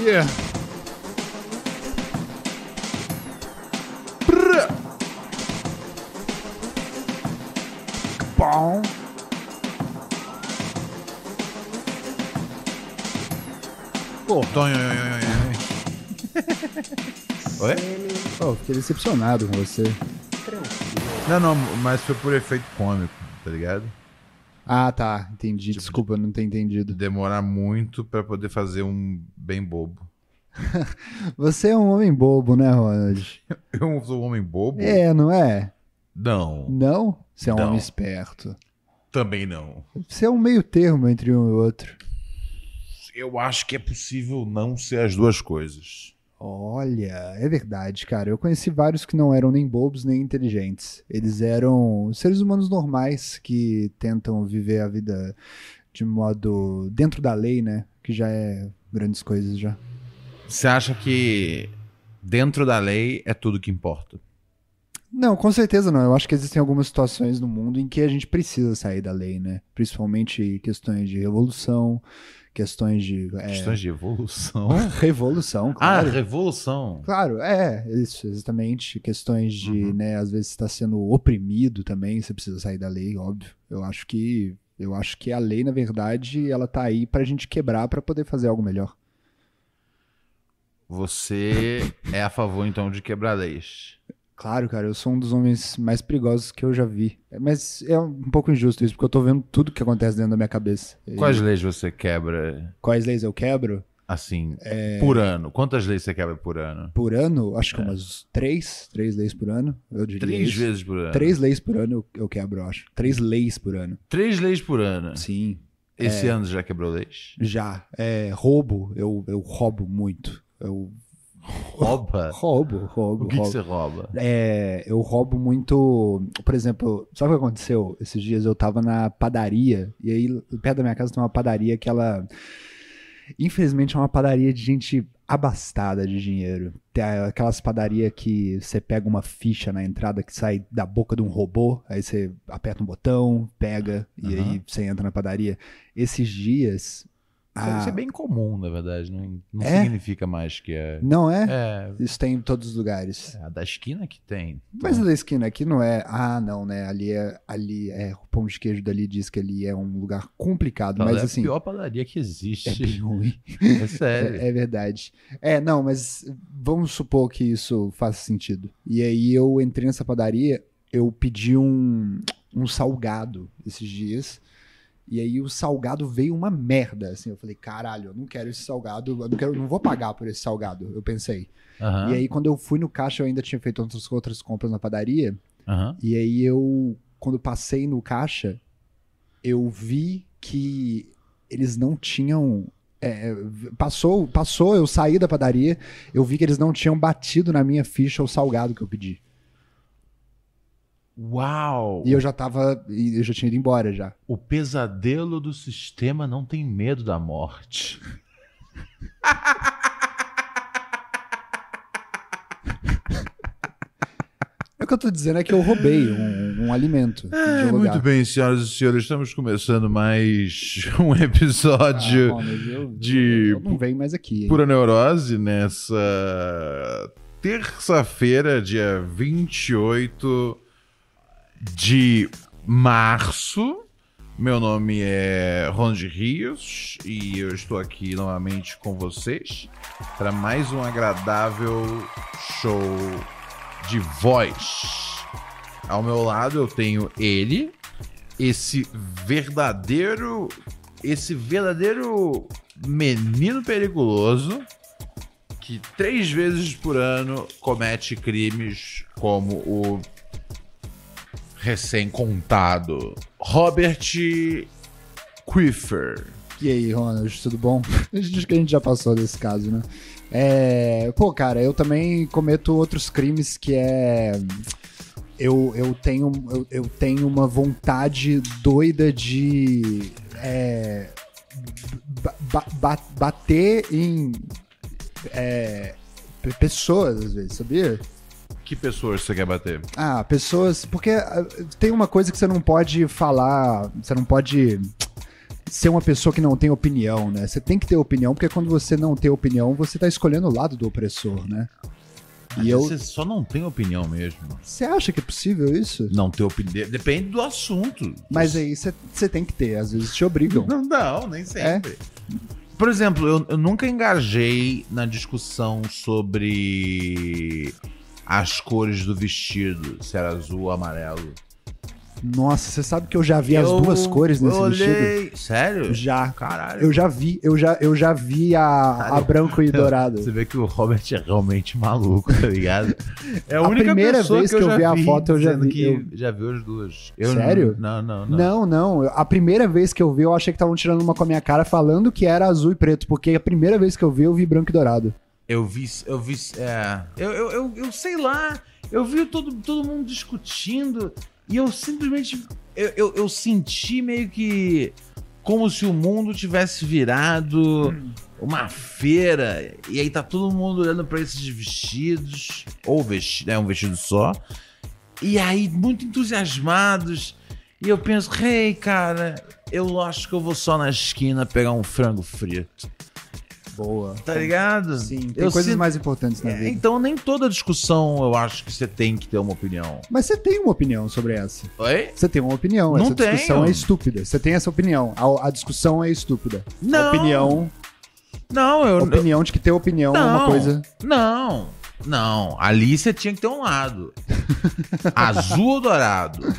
Yeah. Bom. Pô, Oi? pô, fiquei decepcionado com você. Não, não, mas foi por efeito cômico, tá ligado? Ah, tá. Entendi. Desculpa, não ter entendido. Demorar muito pra poder fazer um bem bobo. Você é um homem bobo, né, Ronald? Eu sou um homem bobo? É, não é? Não, Não? Você é um Não. homem esperto. também não. Você é um meio termo entre um e outro. Eu acho que é possível não ser as duas coisas. Olha, é verdade, cara. Eu conheci vários que não eram nem bobos nem inteligentes. Eles eram seres humanos normais que tentam viver a vida de modo dentro da lei, né? Que já é grandes coisas já. Você acha que dentro da lei é tudo que importa? Não, com certeza não. Eu acho que existem algumas situações no mundo em que a gente precisa sair da lei, né? Principalmente questões de revolução, questões de. é, Questões de evolução. Revolução, Ah, claro. revolução. Claro, é, isso, exatamente. Questões de, Uhum. né, às vezes está sendo oprimido também, você precisa sair da lei, óbvio. Eu acho que eu acho que a lei, na verdade, ela tá aí pra gente quebrar pra poder fazer algo melhor. Você é a favor, então, de quebrar leis. Claro, cara, eu sou um dos homens mais perigosos que eu já vi. Mas é um pouco injusto isso, porque eu tô vendo tudo que acontece dentro da minha cabeça. E Quais leis você quebra, quais leis eu quebro? Assim, por ano? Quantas leis você quebra por ano? Por ano, acho que umas três, três leis por ano, eu diria Três isso. vezes por ano. Três leis por ano eu, eu quebro, eu acho. Três leis por ano. Três leis por ano. Sim, Esse ano você já quebrou leis? Já. É, roubo, eu, eu roubo muito. Eu Rouba? roubo, roubo, O que, que roubo. você rouba? É, eu roubo muito. Por exemplo, sabe o que aconteceu? Esses dias eu tava na padaria, e aí perto da minha casa tem uma padaria que ela. Infelizmente é uma padaria de gente abastada de dinheiro. Tem aquelas padarias que você pega uma ficha na entrada que sai da boca de um robô, aí você aperta um botão, pega, e Aham. aí você entra na padaria. Esses dias. A- Isso é bem comum, na verdade. Não, não É? significa mais que é. Não é? É, Isso tem em todos os lugares. é a da esquina que tem. Mas a da esquina aqui não é. Ah, não, né? Ali é. Ali é. O pão de queijo dali diz que ali é um lugar complicado. Então, mas é assim. a pior padaria que É existe. bem ruim. É sério. É, é verdade. É, não, mas vamos supor que isso faça sentido. E aí eu entrei nessa padaria, eu pedi um, um salgado esses dias. E aí o salgado veio uma merda, assim. Eu falei, caralho, eu não quero esse salgado, eu não, quero, não vou pagar por esse salgado, eu pensei. Aham, E aí quando eu fui no caixa, eu ainda tinha feito outras, outras compras na padaria. aham. E aí eu, quando passei no caixa, eu vi que eles não tinham. é, passou, passou, eu saí da padaria, eu vi que eles não tinham batido na minha ficha o salgado que eu pedi. Uau! E eu já tava. Eu já tinha ido embora já. O pesadelo do sistema não tem medo da morte. O que eu tô dizendo é que eu roubei um, um alimento É, um muito bem, senhoras e senhores, estamos começando mais um episódio Ah, Ronald, eu, de eu não venho mais aqui. hein? Pura Neurose nessa terça-feira, dia 28 de março. Meu nome é Ronald Rios e eu estou aqui novamente com vocês para mais um agradável show de voz. Ao meu lado eu tenho ele, esse verdadeiro, esse verdadeiro menino perigoso que três vezes por ano comete crimes como o recém-contado Robert Quiffer. E aí, Ronald, tudo bom? Acho que a gente já passou desse caso, né? É, pô, cara, eu também cometo outros crimes que é. Eu, eu, tenho, eu, eu tenho uma vontade doida de. é, ba- ba- ba- bater em. é, pe- pessoas, às vezes, sabia? Que pessoas você quer bater? Ah, pessoas. Porque ah, tem uma coisa que você não pode falar. Você não pode. ser uma pessoa que não tem opinião, né? Você tem que ter opinião, porque quando você não tem opinião, você tá escolhendo o lado do opressor, né? Mas E eu- Você só não tem opinião mesmo. Você acha que é possível isso? Não ter opinião. Depende do assunto. Mas aí você você tem que ter, às vezes te obrigam. Não, não, nem sempre. É? Por exemplo, eu, eu nunca engajei na discussão sobre as cores do vestido, se era azul ou amarelo. Nossa, você sabe que eu já vi as Eu- duas cores nesse eu vestido? olhei... Sério? Já. Caralho. Eu já vi, eu já, eu já vi a, a branco e dourado. Você vê que o Robert é realmente maluco, tá ligado? É a, A única primeira vez que que eu, eu já vi a foto, eu já vi, que eu- já viu as duas. Eu Sério? Não, não, não. Não, não. A primeira vez que eu vi, eu achei que estavam tirando uma com a minha cara falando que era azul e preto, porque a primeira vez que eu vi, eu vi branco e dourado. Eu vi, eu vi, é, eu, eu, eu, eu sei lá, eu vi todo, todo mundo discutindo e eu simplesmente, eu, eu, eu senti meio que como se o mundo tivesse virado uma feira e aí tá todo mundo olhando pra esses vestidos, ou vestido, é um vestido só, e aí muito entusiasmados e eu penso, hey cara, eu acho que eu vou só na esquina pegar um frango frito. Boa. Tá ligado? Sim, tem Eu coisas sinto- mais importantes na É, vida. então nem toda discussão eu acho que você tem que ter uma opinião. Mas você tem uma opinião sobre essa. Oi? Você tem uma opinião. Não essa discussão tenho. é estúpida. Você tem essa opinião. A, a discussão é estúpida. A Não. opinião, Não, eu a opinião de que ter opinião é uma Não. coisa. Não. Não, ali você tinha que ter um lado. Azul ou dourado?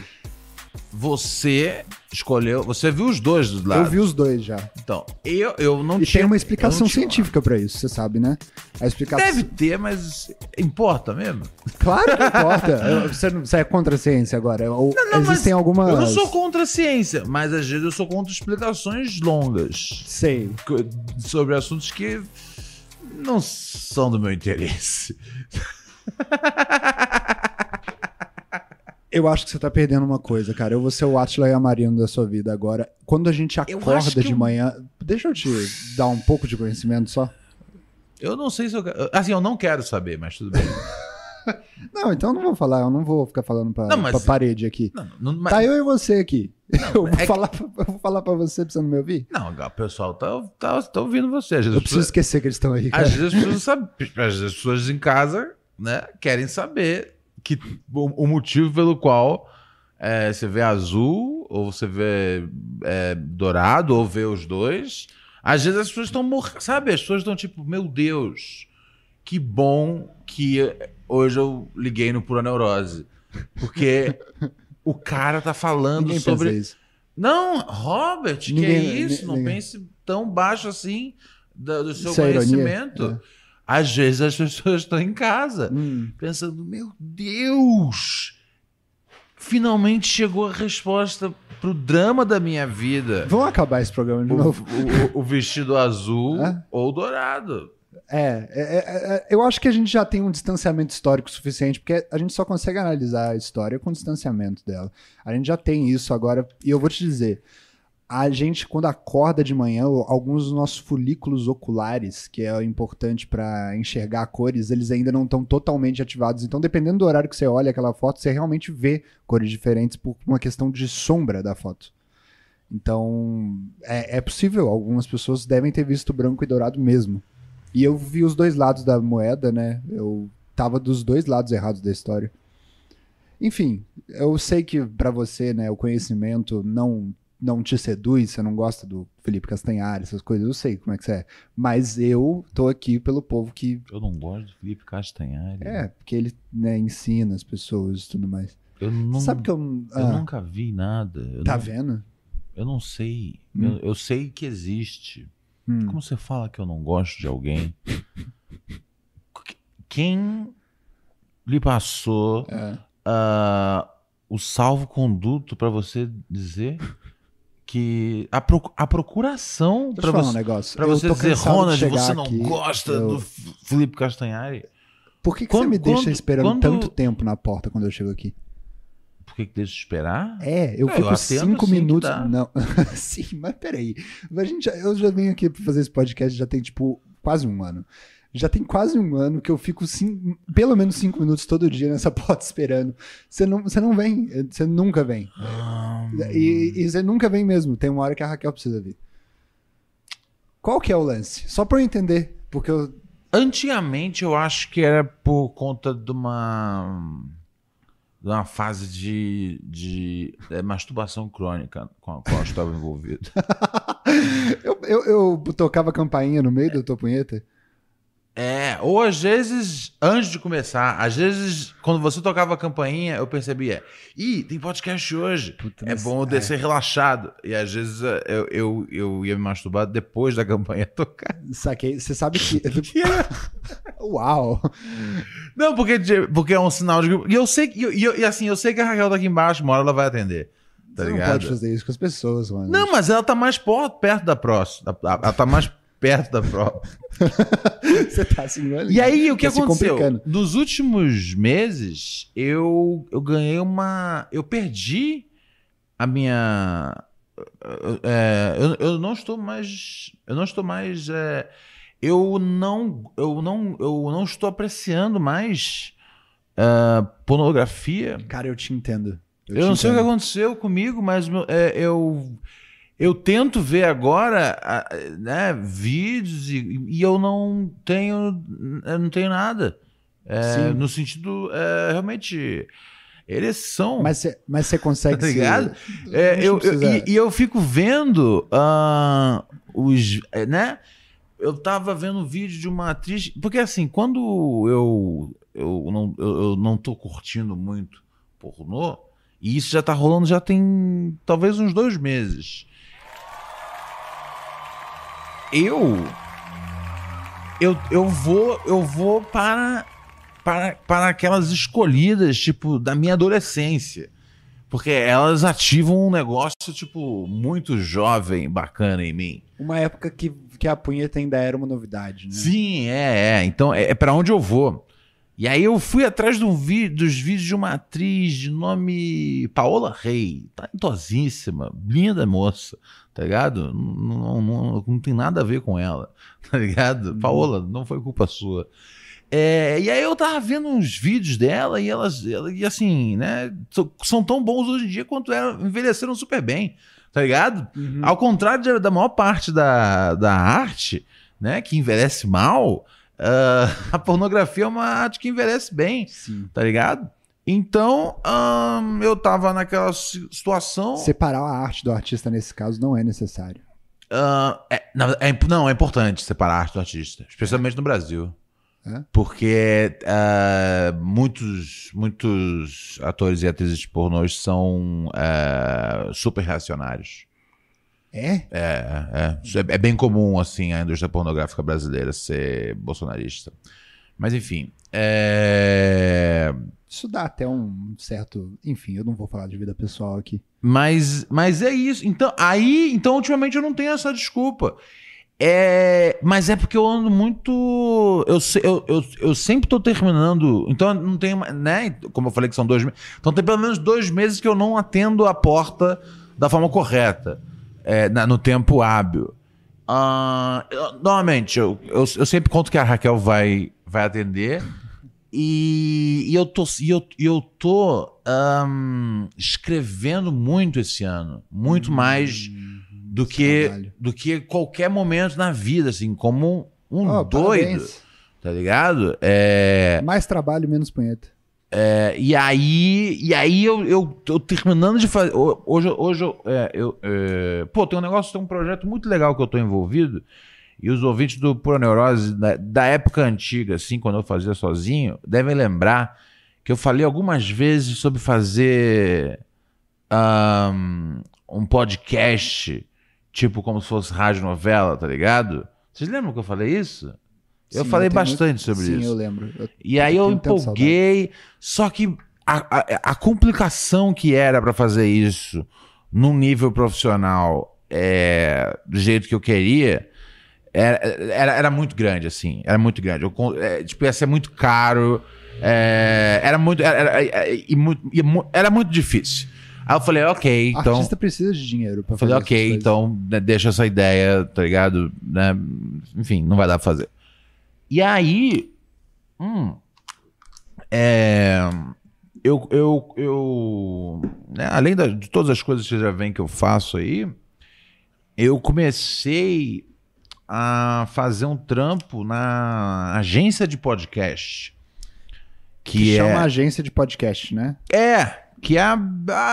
Você escolheu. Você viu os dois dos lados. Eu vi os dois já. Então, eu, eu não E tinha. tem uma explicação não tinha- científica pra isso, você sabe, né? A explicação. Deve ter, mas importa mesmo. Claro que importa. Você, não- você é contra a ciência agora. Ou não, mas existem algumas. Eu não sou contra a ciência, mas às vezes eu sou contra explicações longas. Sei. sobre assuntos que não são do meu interesse. Eu acho que você tá perdendo uma coisa, cara. Eu vou ser o Atila e a Marino da sua vida agora. Quando a gente acorda que de eu- manhã. Deixa eu te dar um pouco de conhecimento só. Eu não sei se eu. quero- Assim, eu não quero saber, mas tudo bem. Não, então eu não vou falar. Eu não vou ficar falando pra, Não, mas- pra parede aqui. Não, não, mas- Tá eu e você aqui. eu, vou é que- falar, pra- eu vou falar pra você pra você não me ouvir. não, o pessoal tá, tá, tá ouvindo você. Às vezes, Eu preciso pessoas, esquecer que eles estão aí. cara. às vezes as pessoas sabem. Às vezes as pessoas em casa né, querem saber que, o, o motivo pelo qual é, você vê azul, ou você vê é, dourado, ou vê os dois. Às vezes as pessoas estão morrendo. Sabe? As pessoas estão tipo, meu Deus, que bom que hoje eu liguei no Pura Neurose. Porque o cara tá falando Ninguém sobre. isso. Não, Robert, que Ninguém- é isso? ni- Não ninguém. pense tão baixo assim do, do seu Isso é conhecimento. É. Às vezes as pessoas estão em casa Hum, pensando: meu Deus, finalmente chegou a resposta pro drama da minha vida. Vamos acabar esse programa de O, novo. o- o vestido azul É? ou dourado. É, é, é, é, eu acho que a gente já tem um distanciamento histórico suficiente, porque a gente só consegue analisar a história com o distanciamento dela. A gente já tem isso agora, e eu vou te dizer, a gente, quando acorda de manhã, alguns dos nossos folículos oculares, que é importante para enxergar cores, eles ainda não estão totalmente ativados. Então, dependendo do horário que você olha aquela foto, você realmente vê cores diferentes por uma questão de sombra da foto. Então, é, é possível. Algumas pessoas devem ter visto branco e dourado mesmo. E eu vi os dois lados da moeda, né? Eu tava dos dois lados errados da história. Enfim, eu sei que pra você, né, o conhecimento não não te seduz, você não gosta do Felipe Castanhari, essas coisas, eu sei como é que você é. Mas eu tô aqui pelo povo que Eu não gosto de Felipe Castanhari. é, porque ele né, ensina as pessoas e tudo mais. Eu não, sabe que eu, eu ah, nunca vi nada. Eu tá não- vendo? Eu não sei. Hum. Eu, eu sei que existe. Hum. Como você fala que eu não gosto de alguém? Quem lhe passou É. ah, o salvo-conduto pra você dizer que a, procu- a procuração Deixa pra falar um você, negócio. pra Eu você dizer, Ronald, você não aqui, gosta eu- do Felipe Castanhari? Por que, que Quando- você me deixa quando- esperando quando- tanto tempo na porta quando eu chego aqui? Por que, que deixa esperar? É, eu É, fico eu atendo cinco assim minutos. Não, sim, mas peraí. A gente, já- eu já venho aqui pra fazer esse podcast já tem, tipo, quase um ano. Já tem quase um ano que eu fico cin- pelo menos cinco minutos todo dia nessa porta esperando. Você não, você não vem, você nunca vem. E, e você nunca vem mesmo. Tem uma hora que a Raquel precisa vir. Qual que é o lance? Só pra eu entender. Porque eu. Antigamente eu acho que era por conta de uma. de uma fase de, de é, masturbação crônica com a qual eu estava envolvido. Eu, eu, eu tocava campainha no meio da tua punheta. É, ou às vezes, antes de começar, às vezes, quando você tocava a campainha, eu percebia, ih, tem podcast hoje. Puta, é bom eu descer relaxado. E às vezes eh, eu, eu, eu ia me masturbar depois da campainha tocar. Saquei. Você sabe que. Uau! Não, porque, porque é um sinal de. E eu sei que. E, eu- e assim, eu sei que a Raquel tá aqui embaixo, uma hora ela vai atender. Tá você não ligado? pode fazer isso com as pessoas, mano. Não, mas ela tá mais perto da próxima. Ela tá mais perto da próxima. Você tá assim, olha. E aí, o que Tá aconteceu? Nos últimos meses, eu, eu ganhei uma. Eu perdi a minha. é, eu, eu não estou mais. Eu não estou mais. é, eu não. Eu não. Eu não estou apreciando mais é, pornografia. Cara, eu te entendo. Eu, te não sei o que entendo. aconteceu comigo, mas é, eu eu tento ver agora né, vídeos e, e eu não tenho eu não tenho nada É, no sentido é, realmente ereção Mas você mas você consegue Tá se- ligado? Não É, eu, eu- e, e eu fico vendo ah, os. é, né? Eu tava vendo um vídeo de uma atriz. Porque assim, quando eu, eu, não, eu, eu não tô curtindo muito pornô, e isso já tá rolando já tem talvez uns dois meses. Eu. Eu, eu vou eu vou para, para para aquelas escolhidas tipo da minha adolescência porque elas ativam um negócio, tipo, muito jovem, bacana em mim. Uma época que, que a punheta ainda era uma novidade, né? Sim, é, é. Então, é, é para onde eu vou. E aí eu fui atrás vi- dos vídeos de uma atriz de nome Paola Rei. Talentosíssima, linda moça, tá ligado? Não, não, não, não tem nada a ver com ela, tá ligado? Paola, não foi culpa sua. É, e aí eu tava vendo uns vídeos dela e elas, ela- e assim, né, são tão bons hoje em dia quanto eram, envelheceram super bem, tá ligado? Uhum. Ao contrário da maior parte da, da arte, né, que envelhece mal, ah, a pornografia é uma arte que envelhece bem, Sim. tá ligado? Então, eu tava naquela si- situação. Separar a arte do artista nesse caso não é necessário. ah, é, na- é não, é importante separar a arte do artista, especialmente no Brasil. É? Porque ah, muitos, muitos atores e atrizes de pornôs são ah, super reacionários. É? É, é, Isso é, é bem comum, assim, a indústria pornográfica brasileira ser bolsonarista. Mas, enfim. É... Isso dá até um certo. Enfim, eu não vou falar de vida pessoal aqui. Mas, mas é isso. Então, aí, então, ultimamente eu não tenho essa desculpa. É, mas é porque eu ando muito. Eu, eu, eu, eu sempre tô terminando. Então não mais- Né? Como eu falei que são dois meses. Então tem pelo menos dois meses que eu não atendo a porta da forma correta. É, na- no tempo hábil. Ah, eu- normalmente, eu, eu, eu sempre conto que a Raquel vai, vai atender. E, e eu tô, e eu, eu tô ahn, escrevendo muito esse ano. Muito mais do que, trabalho. do que qualquer momento na vida, assim, como um Ó, doido, parabéns. tá ligado? É, Mais trabalho, menos punheta. É, e aí, e aí eu, eu tô terminando de fazer. ho- Hoje, hoje é, eu, é, pô, tem um negócio, tem um projeto muito legal que eu tô envolvido. E os ouvintes do Pura Neurose, da, da época antiga, assim, quando eu fazia sozinho, devem lembrar que eu falei algumas vezes sobre fazer ahn, um podcast, tipo como se fosse rádio novela, tá ligado? Vocês lembram que eu falei isso? Eu Sim, falei tenho bastante muito- sobre Sim, isso. eu lembro. Eu- E aí eu empolguei, só que a, a, a complicação que era pra fazer isso num nível profissional é, do jeito que eu queria era, era, era muito grande, assim. Era muito grande. Eu, é, tipo, ia ser muito caro. é, era muito. Era, era- mu- era muito difícil. Aí eu falei, ok, então. Artista precisa de dinheiro pra Eu falei, fazer ok, então né, deixa essa ideia, tá ligado? Né? Enfim, não vai dar pra fazer. E aí, hum, é, eu, eu, eu né, além da- de todas as coisas que já vem que eu faço aí, eu comecei a fazer um trampo na agência de podcast. Que, Que, chama é, agência de podcast, né? é, que é a,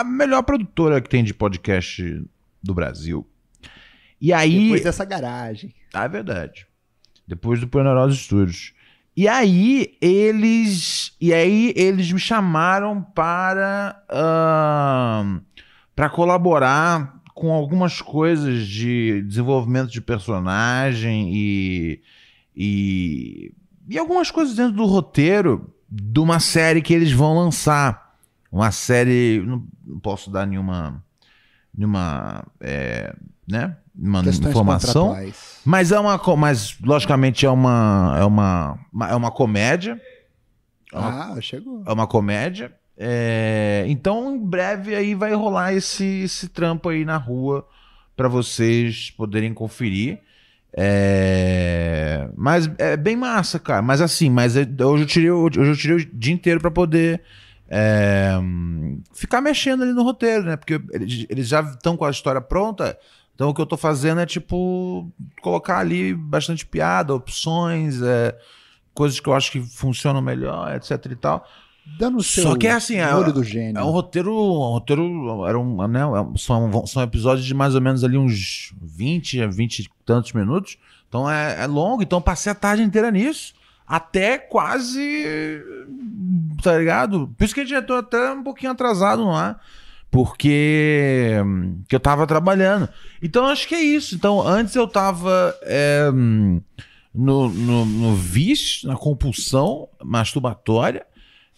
a melhor produtora que tem de podcast do Brasil. E aí. Depois dessa garagem. Ah, é verdade. Depois do Poderosa Studios. E aí eles, e aí eles me chamaram para para colaborar com algumas coisas de desenvolvimento de personagem e, e e algumas coisas dentro do roteiro de uma série que eles vão lançar. Uma série, não, não posso dar nenhuma nenhuma é, né? Uma Questões informação. Mas é uma. Mas, logicamente, é uma. É uma, é uma comédia. É uma, Ah, chegou. é uma comédia. É, então, em breve aí vai rolar esse, esse trampo aí na rua para vocês poderem conferir. É, mas é bem massa, cara. Mas assim, mas é- hoje eu tirei, o- hoje eu tirei o dia inteiro para poder é, ficar mexendo ali no roteiro, né? Porque eles já estão com a história pronta. Então o que eu tô fazendo é tipo colocar ali bastante piada, opções, é, coisas que eu acho que funcionam melhor, etc e tal. Dando o seu Só que é assim, é- olho do gênio. É um roteiro, um roteiro era um, né, é são, são episódios de mais ou menos ali uns 20 a 20 e tantos minutos. Então é, é longo, então eu passei a tarde inteira nisso. Até quase. Tá ligado? Por isso que a gente já tô até um pouquinho atrasado no ar. Porque que eu tava trabalhando. Então acho que é isso. Então antes eu tava é, no, no, no vício, na compulsão masturbatória.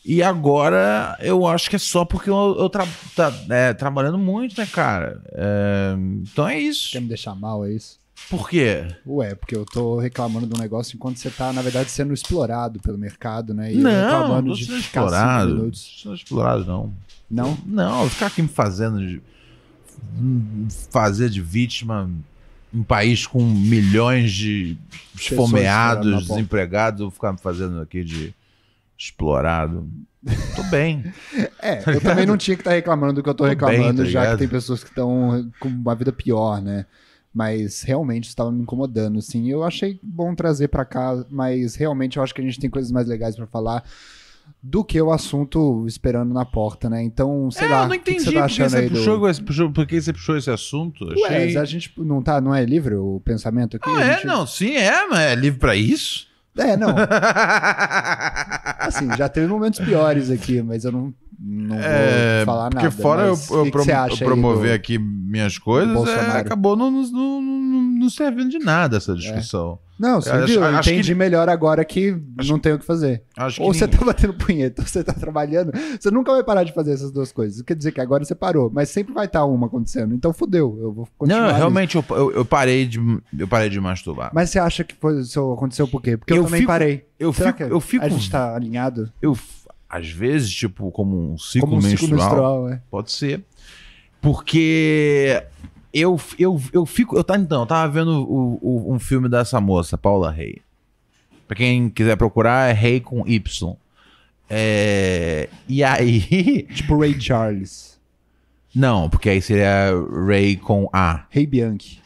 E agora eu acho que é só porque eu, eu tra tá, é, trabalhando muito, né, cara? É, então é isso. Quer me deixar mal, é isso? Por quê? Ué, porque eu tô reclamando de um negócio enquanto você tá, na verdade, sendo explorado pelo mercado, né? E eu não, não reclamando tô de sendo explorado. Não tô sendo explorado, não. Não? Não, ficar aqui me fazendo de. hum, fazer de vítima um país com milhões de esfomeados, desempregados, vou ficar me fazendo aqui de explorado. Tô bem. É, eu também não tinha que estar reclamando do que eu tô Tô bem, reclamando, tá já ligado? que tem pessoas que estão com uma vida pior, né? Mas realmente estava me incomodando, assim. Eu achei bom trazer pra cá, mas realmente eu acho que a gente tem coisas mais legais pra falar do que o assunto esperando na porta, né? Então, sei é, lá, eu não o que que entendi você tá achando você aí do... puxou, esse- puxou- por que você puxou esse assunto. Ué, Achei... a gente não tá, não é livre o pensamento aqui? Não, A é, gente- não, sim, é, mas é livre pra isso? É, não. Assim, já teve momentos piores aqui, mas eu não, não É, vou falar porque nada. fora eu, eu prom- eu promover aqui minhas coisas, é, acabou não, não, não, servindo de nada essa discussão. do... Não, você acho- eu acho entendi que- melhor agora que acho- não tem o que fazer. Acho Ou que você tá batendo punheta, ou você tá trabalhando. Você nunca vai parar de fazer essas duas coisas. Quer dizer que agora você parou, mas sempre vai estar uma acontecendo. Então fudeu, eu vou continuar. Não, realmente eu, eu, eu parei de eu parei de masturbar. Mas você acha que foi, isso aconteceu por quê? Porque eu, também fico- parei. eu Será fico, eu fico, A gente tá alinhado? eu f- às vezes tipo como um ciclo Como um ciclo menstrual, menstrual, é. pode ser, porque eu, eu, eu fico eu tá então eu tava vendo o, o- um filme dessa moça Paula Rey. Pra quem quiser procurar é Rey com Y. É, e aí Tipo Ray Charles. Não, porque aí seria Ray com A. Ray Bianchi.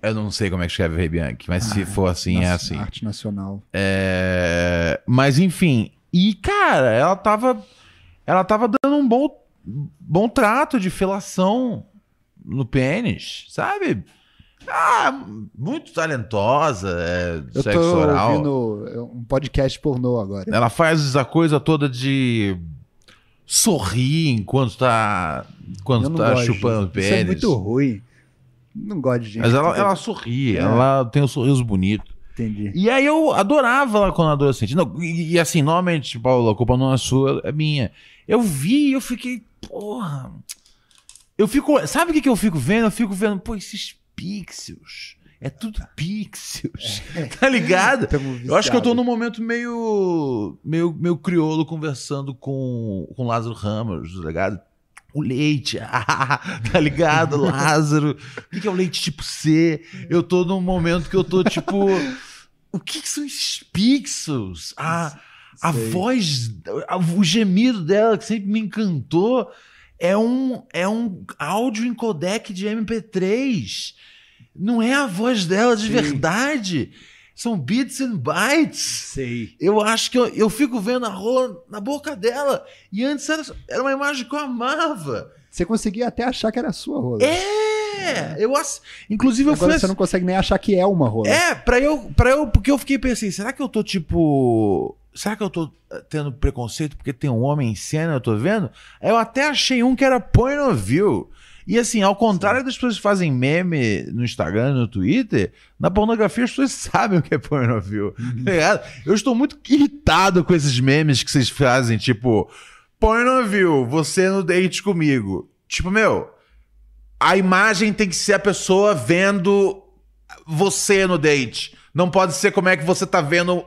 Eu não sei como é que escreve Ray Bianchi, mas se for assim, é assim. Arte nacional. É, Mas enfim. E, cara, ela tava. Ela tava dando um bom, bom trato de felação no pênis, sabe? Ah, muito talentosa, é, Eu sexo tô oral. ouvindo um podcast pornô agora. Ela faz a coisa toda de sorrir enquanto tá, enquanto tá gosto chupando disso. Isso é pênis. muito ruim. Não gosto de gente. Mas ela, ela sorri, É. ela tem um sorriso bonito. Entendi. E aí eu adorava ela quando adolescente. Não, e, e assim, normalmente, Paulo, a culpa não é sua, é minha. Eu vi e eu fiquei, porra. Eu fico. Sabe o que, que eu fico vendo? Eu fico vendo, pô, esses pixels. É tudo pixels. Tá ligado? Eu acho que eu tô num momento meio. meio, meio crioulo conversando com, com Lázaro Ramos, tá ligado? O leite, tá ligado, Lázaro? O que é o leite tipo C? Eu tô num momento que eu tô tipo. o que, que são esses pixels? A, a Sei. voz, a- o gemido dela que sempre me encantou é um, é um áudio em codec de MP3. Não é a voz dela de Sim. verdade. São bits and bytes. Sei. Eu acho que eu, eu fico vendo a rola na boca dela. E antes era, era uma imagem que eu amava. Você conseguia até achar que era a sua rola. É! Eu acho. Inclusive, eu fui. Agora você não consegue nem achar que é uma rola. É, pra eu, pra eu. Porque eu fiquei pensando, será que eu tô tipo. Será que eu tô eh, tendo preconceito porque tem um homem em cena, eu tô vendo? Eu até achei um que era point of view. E assim, ao contrário das pessoas que fazem meme no Instagram, no Twitter, na pornografia as pessoas sabem o que é point of view. Tá ligado? Eu estou muito irritado com esses memes que vocês fazem, tipo, point of view, você no date comigo. Tipo, meu, a imagem tem que ser a pessoa vendo você no date. Não pode ser como é que você tá vendo.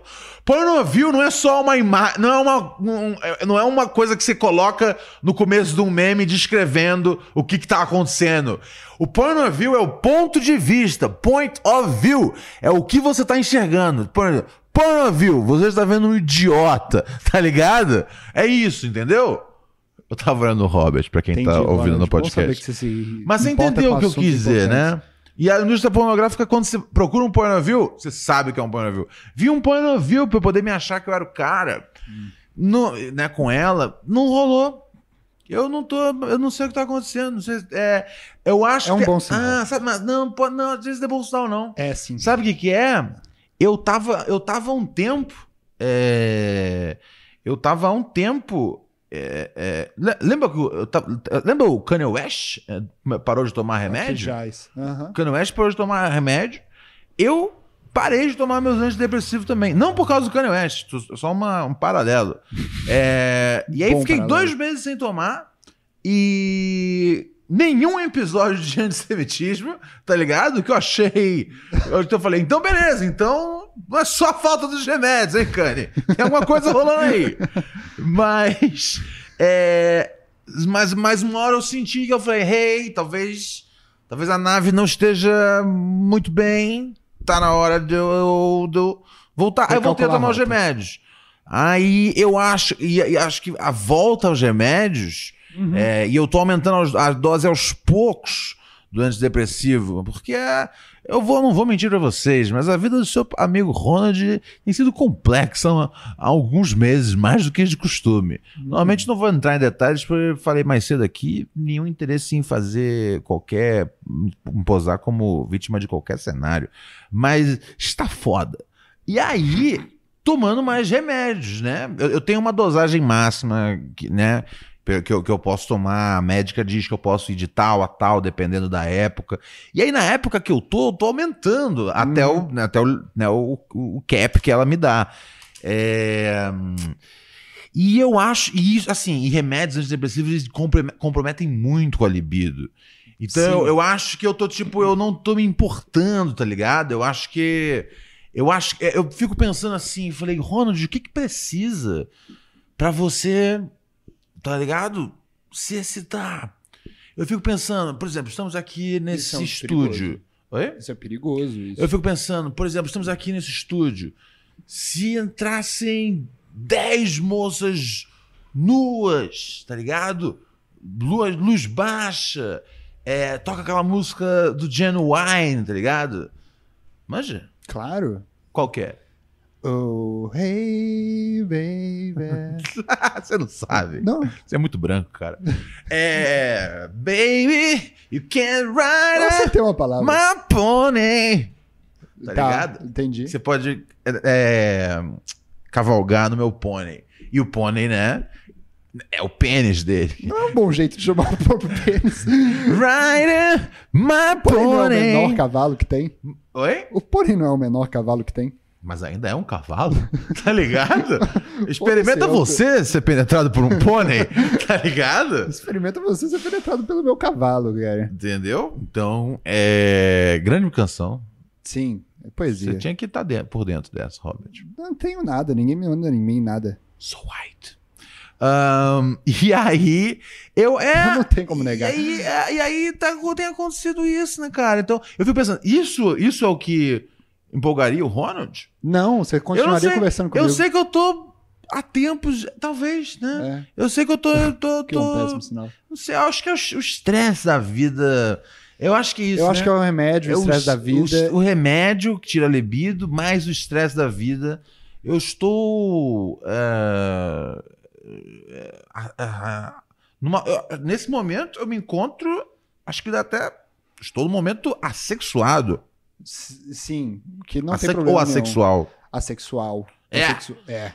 Porno view não é só uma imagem. Não, é uma, um- é- não é uma coisa que você coloca no começo de um meme descrevendo o que, que tá acontecendo. O porno view é o ponto de vista. Point of view. É o que você tá enxergando. Por exemplo, porno view, você está vendo um idiota. Tá ligado? É isso, entendeu? Eu tava olhando o Robert, pra quem Entendi, tá ouvindo no podcast. que você se Mas você entendeu o que eu quis dizer, né? E a indústria pornográfica, quando você procura um porno view, você sabe que é um porno view. Vi um porno view pra eu poder me achar que eu era o cara, no, né, com ela, não rolou. Eu não tô, eu não sei o que tá acontecendo. Não sei, é, eu acho É um que. bom sinal. Ah, sabe, mas não, pô, não, às vezes não é bom sinal, não. É sim. Sabe o que que é? Eu tava, eu tava há um tempo. é, eu tava há um tempo. É, é, le- lembra lembra o Kanye West é, parou de tomar remédio? O Kanye West parou de tomar remédio. Eu parei de tomar meus antidepressivos também. Não por causa do Kanye West, só uma- um paralelo. É, e aí Bom fiquei paralelo. dois meses sem tomar e nenhum episódio de antissemitismo, tá ligado? Que eu achei. Eu, então eu falei, então beleza, então não é só a falta dos remédios, hein, Kanye? Tem alguma coisa rolando aí. Mas. É, mas, mas uma hora eu senti que eu falei, hey, talvez. Talvez a nave não esteja muito bem. Tá na hora de eu, de eu voltar. Aí eu voltei a Recalcular a tomar os remédios. Aí eu acho. E, e acho que a volta aos remédios. É, e eu tô aumentando a dose aos poucos do antidepressivo. Porque é, eu vou, não vou mentir pra vocês, mas a vida do seu amigo Ronald tem sido complexa há, alguns meses, mais do que de costume. Normalmente não vou entrar em detalhes, porque eu falei mais cedo aqui, nenhum interesse em fazer qualquer. posar como vítima de qualquer cenário. Mas está foda. E aí, tomando mais remédios, né? Eu, eu tenho uma dosagem máxima, que, né? Que eu, que eu posso tomar, a médica diz que eu posso ir de tal a tal, dependendo da época. E aí, na época que eu tô, eu tô aumentando até, o, né, até o, né, o, o cap que ela me dá. É, e eu acho, e isso, assim, e remédios antidepressivos eles comprom- comprometem muito com a libido. Então Sim. eu, acho que eu tô, tipo, eu não tô me importando, tá ligado? Eu acho que. Eu acho que. Eu fico pensando assim, falei, Ronald, o que que precisa pra você, tá ligado? Se excitar. Eu fico pensando, por exemplo, estamos aqui nesse Isso é muito estúdio. Oi? Isso é perigoso. Isso. Eu fico pensando, por exemplo, estamos aqui nesse estúdio. Se entrassem 10 moças nuas, tá ligado? Luz, luz baixa, é, toca aquela música do Genuine, tá ligado? Manja? Claro. Qual que é? Oh, hey, baby. Você não sabe. Não, Você é muito branco, cara. É. Baby, you can't eu ride acertei uma palavra. my pony. Tá ligado? Entendi. Você pode é, é, cavalgar no meu pônei. E o pônei, né? É o pênis dele. Não é um bom jeito de chamar o próprio pênis. Rider, my Pônei não é o menor cavalo que tem. Oi? O pônei não é o menor cavalo que tem. Mas ainda é um cavalo, tá ligado? Experimenta você ser penetrado por um pônei, tá ligado? Experimenta você ser penetrado pelo meu cavalo, cara. Entendeu? Então, é. Grande canção. Sim, é Você poesia. tinha que estar dentro- por dentro dessa, Robert. Não tenho nada, ninguém me manda em mim nada. So white. Ahn, e aí, eu. É, Não tem como negar. E aí, é, e aí tá, tem acontecido isso, né, cara? Então, eu fico pensando, isso, isso é o que empolgaria o Ronald? Não, você Eu não continuaria sei. conversando comigo. Eu sei que eu tô há tempos, talvez, né? É, Eu sei que eu tô. Eu tô, que é um tô- péssimo sinal. não sei, acho que é o estresse da vida. Eu acho que é isso. eu acho né? que é o remédio, o estresse da vida. O, o remédio que tira a libido, mais o estresse da vida. Eu estou. é, é, numa- eu- nesse momento, eu me encontro. Acho que dá até. Estou no momento assexuado. Sim, que não Asse- tem problema ou nenhum. assexual. Assexual. É. Assexu- É.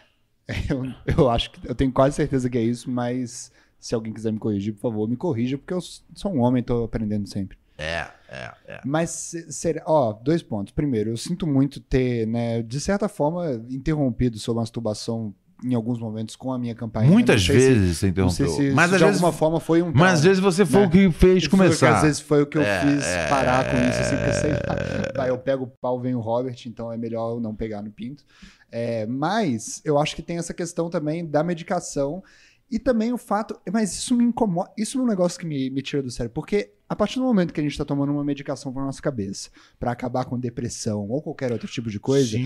Eu, eu acho que eu tenho quase certeza que é isso, mas se alguém quiser me corrigir, por favor, me corrija, porque eu sou um homem e tô aprendendo sempre. É, é, é. Mas, se- ser- ó, dois pontos. Primeiro, eu sinto muito ter, né, de certa forma, interrompido sua masturbação em alguns momentos com a minha campanha. Muitas se- vezes você interrompeu. se mas isso às de vezes, alguma forma foi um. mas às vezes você foi né? o que fez o que começar. às vezes foi o que eu É, fiz é, parar com isso, assim, porque sei lá, vai, eu pego o pau, vem o Robert, então é melhor eu não pegar no pinto. É, mas eu acho que tem essa questão também da medicação e também o fato. Mas isso me incomoda. Isso é um negócio que me, me tira do sério, porque a partir do momento que a gente tá tomando uma medicação pra nossa cabeça, pra acabar com depressão ou qualquer outro tipo de coisa.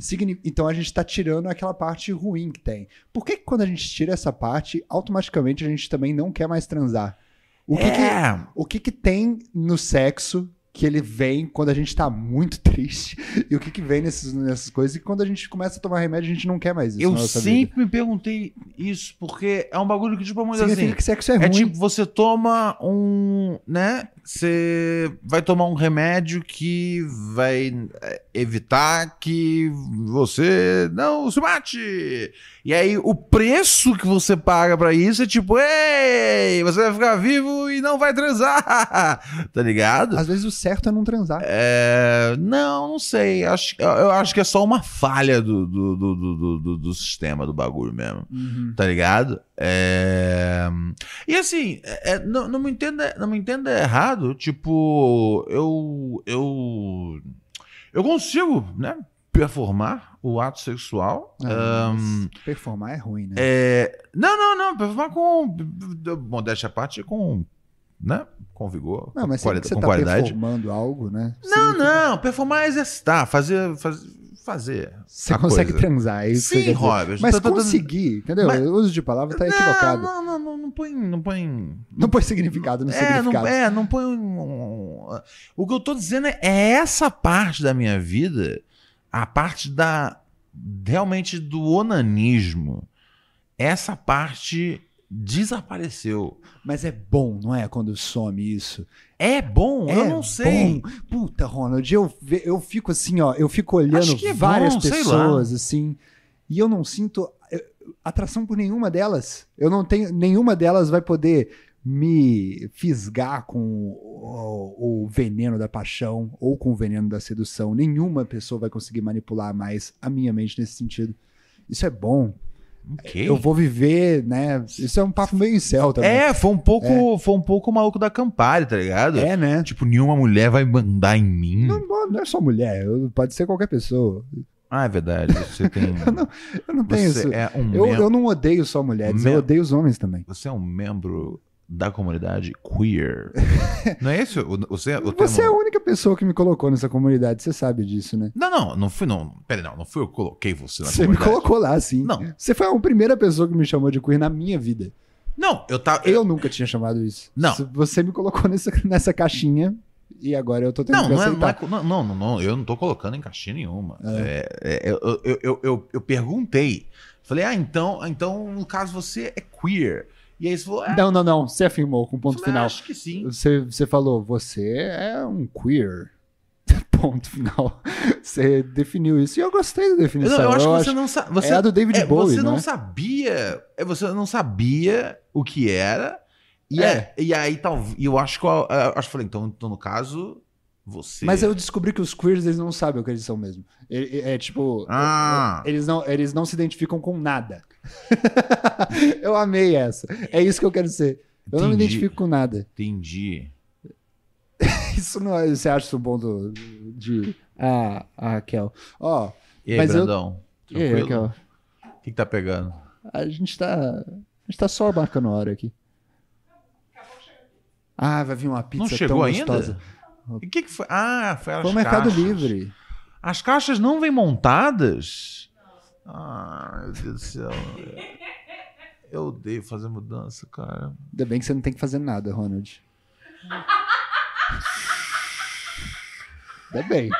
Signi- Então a gente tá tirando aquela parte ruim que tem. Por que, que quando a gente tira essa parte, automaticamente a gente também não quer mais transar? O que, que, é. o que que tem no sexo que ele vem quando a gente tá muito triste? E o que que vem nesses, nessas coisas? E quando a gente começa a tomar remédio, a gente não quer mais isso Eu sempre vida. me perguntei isso, porque é um bagulho que, tipo, muito Significa assim. que sexo é É ruim. tipo, você toma um. né? Você vai tomar um remédio que vai é, evitar que você não se mate. E aí, o preço que você paga pra isso é tipo, ei, você vai ficar vivo e não vai transar. tá ligado? Às vezes o certo é não transar. É, não, não sei. Acho, eu, acho que é só uma falha do, do, do, do, do- sistema do bagulho mesmo. Uhum. Tá ligado? É, E assim, é, é, não, não, me entenda, não me entenda errado. Tipo, eu. Eu. Eu consigo, né? Performar o ato sexual. Ah, mas performar é ruim, né? é, não, não, não. Performar com. Modéstia à parte, com. Né? Com vigor. Não, mas com, quali- você com tá qualidade. performando algo, né? Não, não, performar é exercitar, fazer. Fazer. fazer Você consegue coisa. transar, é isso Sim. Robert. Mas tô- dando- conseguir, entendeu? Mas- O uso de palavra tá equivocado. Não, não, não, não põe. Não põe. Não põe significado no É, não, significado. é, não põe. O que eu tô dizendo é, é essa parte da minha vida, a parte da. realmente do onanismo. Essa parte desapareceu. Mas é bom, não é? Quando some isso. É bom? é eu não sei. Bom. Puta, Ronald, eu, eu fico assim, ó. Eu fico olhando é várias bom, pessoas, assim. E eu não sinto atração por nenhuma delas. Eu não tenho. Nenhuma delas vai poder me fisgar com o, o veneno da paixão ou com o veneno da sedução. Nenhuma pessoa vai conseguir manipular mais a minha mente nesse sentido. Isso é bom. Ok. Eu vou viver, né? Isso é um papo meio incel também. É, foi um pouco. Foi um pouco maluco da Campari, tá ligado? É, né? Tipo, nenhuma mulher vai mandar em mim. Não, não é só mulher, eu- pode ser qualquer pessoa. Ah, é verdade. Você tem. Eu não tenho você isso. é um Eu, membro. eu não odeio só mulheres, Mem- eu odeio os homens também. Você é um membro da comunidade queer. Não é isso? O, você, o Você é a única pessoa que me colocou nessa comunidade, você sabe disso, né? Não, não, não fui, não. Pera, não, não fui eu que coloquei você na Você me comunidade. colocou lá, sim. Não. Você foi a primeira pessoa que me chamou de queer na minha vida. Não, eu tava. Eu nunca tinha chamado isso. Não. Você me colocou nessa, nessa caixinha e agora eu tô tendo Não, que não, é, não, aceitar. é- não, não, não, não, eu não tô colocando em caixinha nenhuma. É, é, eu, eu, eu, eu, eu perguntei. Falei, ah, então, então, no caso, você é queer. E aí você falou, é, Não, não, não. Você afirmou com ponto final. acho que sim. Você, você falou, você é um queer. Ponto final. Você definiu isso. E eu gostei da definição. não, eu acho que Eu você não sabe. Você, é a do David é, Bowie, Você não não é? sabia. é, Você não sabia o que era. E, É. é, e aí, tal, e eu acho que eu, eu acho que falei, então, então, no caso, você. Mas eu descobri que os queers eles não sabem o que eles são mesmo. É, é- tipo. Ah. é- eles, não, eles não se identificam com nada. eu amei essa. É isso que eu quero ser. Eu não me Entendi. identifico com nada. Entendi. Isso não é, Você acha isso bom do, de. Ah, a Raquel. Ó, E aí, Mas eu- Brandão? e aí, Tranquilo? Raquel? O que, que tá pegando? A gente tá. A gente tá só marcando hora aqui. Ah, vai vir uma pizza não chegou tão ainda? E o que, que foi? Ah, foi as Foi o Mercado caixas. Livre. As caixas não vêm montadas? Ah, meu Deus do céu. Eu odeio fazer mudança, cara. Ainda bem que você não tem que fazer nada, Ronald. Ainda bem.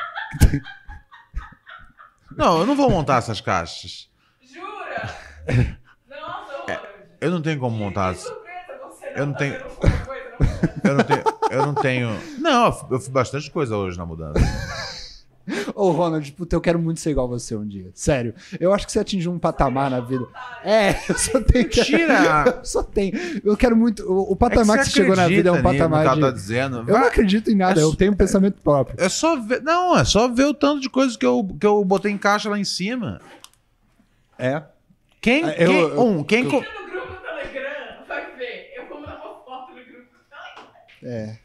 Não, eu não vou montar essas caixas. Jura? Nossa, Ronald. Eu não tenho como montar. Que surpresa você Eu não tá tenho- coisa na mudança. Eu não tenho. Eu não tenho. Não, eu fiz bastante coisa hoje na mudança. Ô, Ronald, puta, eu quero muito ser igual a você um dia. Sério. Eu acho que você atingiu um patamar na vida. É, eu só tenho que. Mentira! Eu só tenho. Eu quero muito. O, o É patamar que você chegou na vida é um patamar que de. tá dizendo. Eu não acredito em nada, É eu tenho um pensamento próprio. É só ver. Não, é só ver o tanto de coisas que eu, que eu botei em caixa lá em cima. É. Quem. Ah, eu- quem eu- um, quem. co- Entra no grupo do Telegram, vai ver. Eu vou mandar uma foto no grupo do Telegram. É.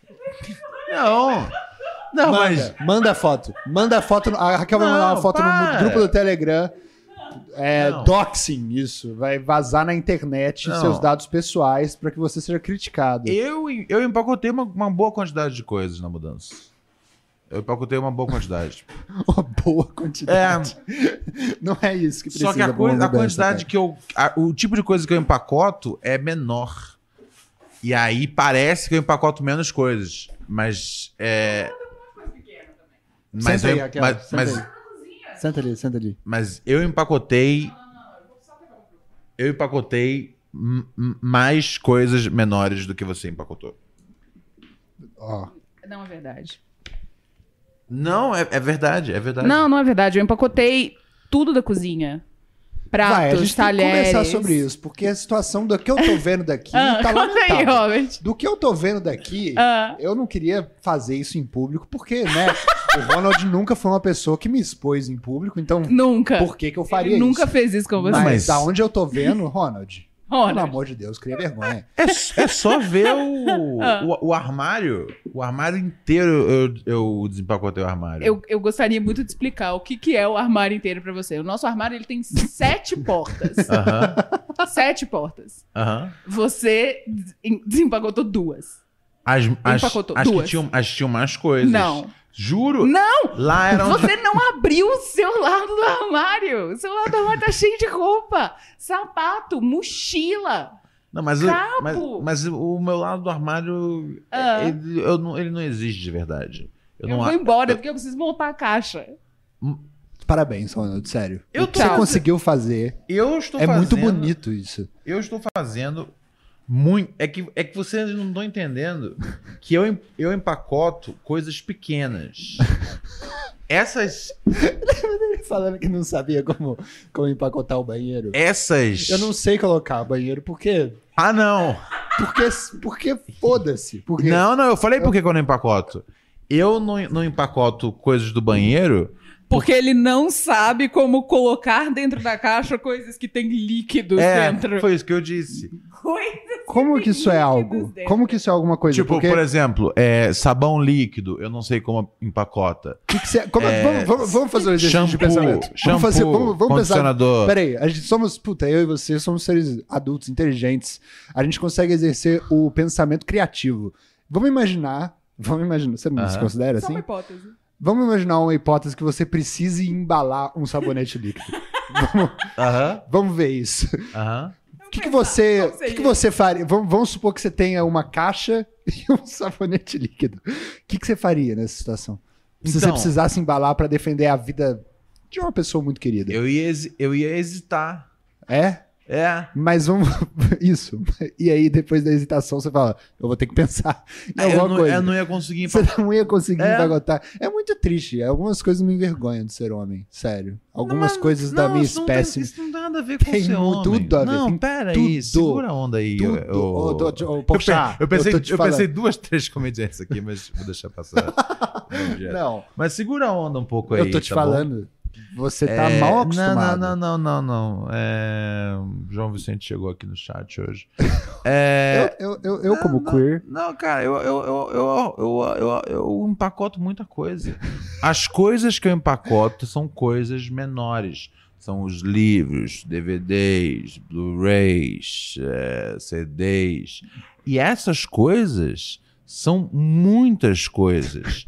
Não. Não, mas. Manda, a foto. Manda a foto. A Raquel vai mandar uma foto para. no grupo do Telegram. É, Não. doxing, isso. Vai vazar na internet Não. seus dados pessoais para que você seja criticado. Eu, eu empacotei uma, uma boa quantidade de coisas na mudança. Eu empacotei uma boa quantidade. Uma boa quantidade. Não é isso que precisa. Só que a, coisa, a mudança, quantidade cara. que eu. a- o tipo de coisa que eu empacoto é menor. E aí parece que eu empacoto menos coisas. Mas. É, mas, Senta aí, Raquel, mas, senta mas, aí. Na cozinha. Senta ali, senta ali. mas eu empacotei. Não, não, não. Eu vou só pegar um grupo. Eu empacotei mais coisas menores do que você empacotou. Ó. Não é verdade. Não, é, é verdade, é verdade. Não, não é verdade. Eu empacotei tudo da cozinha. Pratos, Vai, a gente talheres. tem que conversar sobre isso, porque a situação do que eu tô vendo daqui Ah, tá aí, lamentável. Robert. Do que eu tô vendo daqui, Ah. eu não queria fazer isso em público, porque, né, o Ronald nunca foi uma pessoa que me expôs em público, então Nunca. por que que eu faria Ele nunca isso? fez isso com você. Mas, Mas- da onde eu tô vendo, Ronald, Pelo amor de Deus, cria vergonha. É, é só ver o, Ah. o, o armário. O armário inteiro eu, eu desempacotei o armário. Eu, eu gostaria muito de explicar o que, que é o armário inteiro pra você. O nosso armário ele tem sete portas. Sete portas. Você des- desempacotou duas. As, as, Empacotou as, que duas. tinham, as que tinham mais coisas. Não. Juro. Não! Lá era onde... Você não abriu o seu lado do armário. O seu lado do armário tá cheio de roupa, sapato, mochila. Não, mas, o- Capo. mas, mas o meu lado do armário, Ah. ele, eu não, ele não existe de verdade. Eu, Eu, não vou a- embora porque eu preciso montar a caixa. Parabéns, Ronald, sério. Eu o que tô- você conseguiu fazer Eu estou é muito fazendo- bonito isso. Eu estou fazendo muito. É que, é que vocês não estão entendendo que eu, eu empacoto coisas pequenas. Essas. Falando que não sabia como, como empacotar o banheiro. Essas. Eu não sei colocar banheiro, porque. Ah, não! Porque, porque foda-se. Porque Não, não, eu falei por que que eu não empacoto. Eu não, não empacoto coisas do banheiro. Porque ele não sabe como colocar dentro da caixa coisas que têm líquidos É, dentro. foi isso que eu disse. Coisas Como que isso é algo? dentro. Como que isso é alguma coisa? Tipo, Porque por exemplo, é, sabão líquido, eu não sei como empacota. que que você- como- é, vamos, vamos- vamos fazer um exercício Shampoo, de pensamento. shampoo, vamos fazer, vamos, vamos pensar. condicionador. Peraí, a gente somos, puta, eu e você somos seres adultos, inteligentes. A gente consegue exercer o pensamento criativo. Vamos imaginar, vamos imaginar, você não se considera Só assim? uma hipótese. Vamos imaginar uma hipótese que você precise embalar um sabonete líquido. vamos, Aham, vamos ver isso. aham. O que, que você, que, que você faria? Vamos, vamos supor que você tenha uma caixa e um sabonete líquido. O que, que você faria nessa situação? Se você Então- precisasse embalar pra defender a vida de uma pessoa muito querida. Eu ia, eu ia hesitar. É? É. Mas vamos. Isso. E aí, depois da hesitação, você fala: eu vou ter que pensar em eu, alguma não, coisa. eu não ia conseguir Você empacotar. não ia conseguir É. empacotar. É muito triste. Algumas coisas me envergonham de ser homem. Sério. Algumas Mas- coisas da não, minha isso não tem- espécie. isso não tem nada a ver com Tem ser homem. tudo a ver, Não, tem pera aí. tudo. Segura a onda aí. Tudo. eu- eu- Eu, pe- eu pensei, eu eu, falando. pensei duas, três comediantes aqui, mas vou deixar passar. Não. Não, Mas segura a onda um pouco aí. eu tô te tá bom? Você tá É, mal não, acostumado. Não, não, não, não, não. É, João Vicente chegou aqui no chat hoje. É, Eu, eu, eu, eu como não, queer, Não, cara, eu, eu, eu, eu, eu, eu, eu empacoto muita coisa. As coisas que eu empacoto são coisas menores. São os livros, DVDs, Blu-rays, é, CDs. E essas coisas são muitas coisas.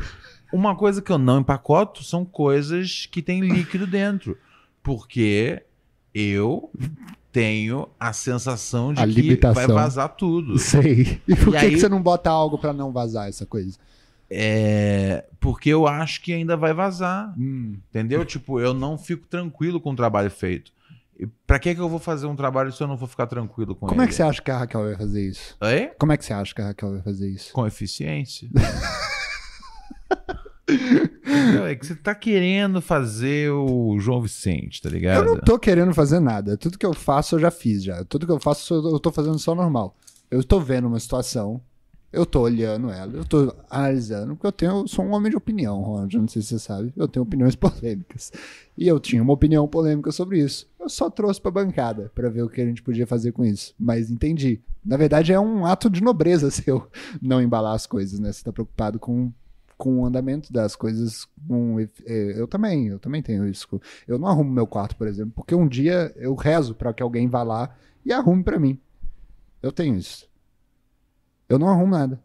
Uma coisa que eu não empacoto são coisas que tem líquido dentro. Porque eu tenho a sensação de A que limitação. vai vazar tudo. Sei. E por E que, aí- que você não bota algo pra não vazar essa coisa? É, porque eu acho que ainda vai vazar. Hum. Entendeu? Tipo, eu não fico tranquilo com o trabalho feito. E pra que, que eu vou fazer um trabalho se eu não vou ficar tranquilo com Como ele? é que você acha que a Raquel vai fazer isso? É? Como é que você acha que a Raquel vai fazer isso? Com eficiência. Entendeu? É que você tá querendo fazer o João Vicente, tá ligado? Eu não tô querendo fazer nada. Tudo que eu faço eu já fiz já. Tudo que eu faço eu tô fazendo só normal. Eu tô vendo uma situação, eu tô olhando ela, eu tô analisando, porque eu tenho, sou um homem de opinião, Ronald, não sei se você sabe. Eu tenho opiniões polêmicas. E eu tinha uma opinião polêmica sobre isso. Eu só trouxe pra bancada pra ver o que a gente podia fazer com isso. Mas entendi. Na verdade é um ato de nobreza seu não embalar as coisas, né? Você tá preocupado com com o andamento das coisas. Com, eh, eu também, eu também tenho isso. Eu não arrumo meu quarto, por exemplo, porque um dia eu rezo pra que alguém vá lá e arrume pra mim. Eu tenho isso. Eu não arrumo nada.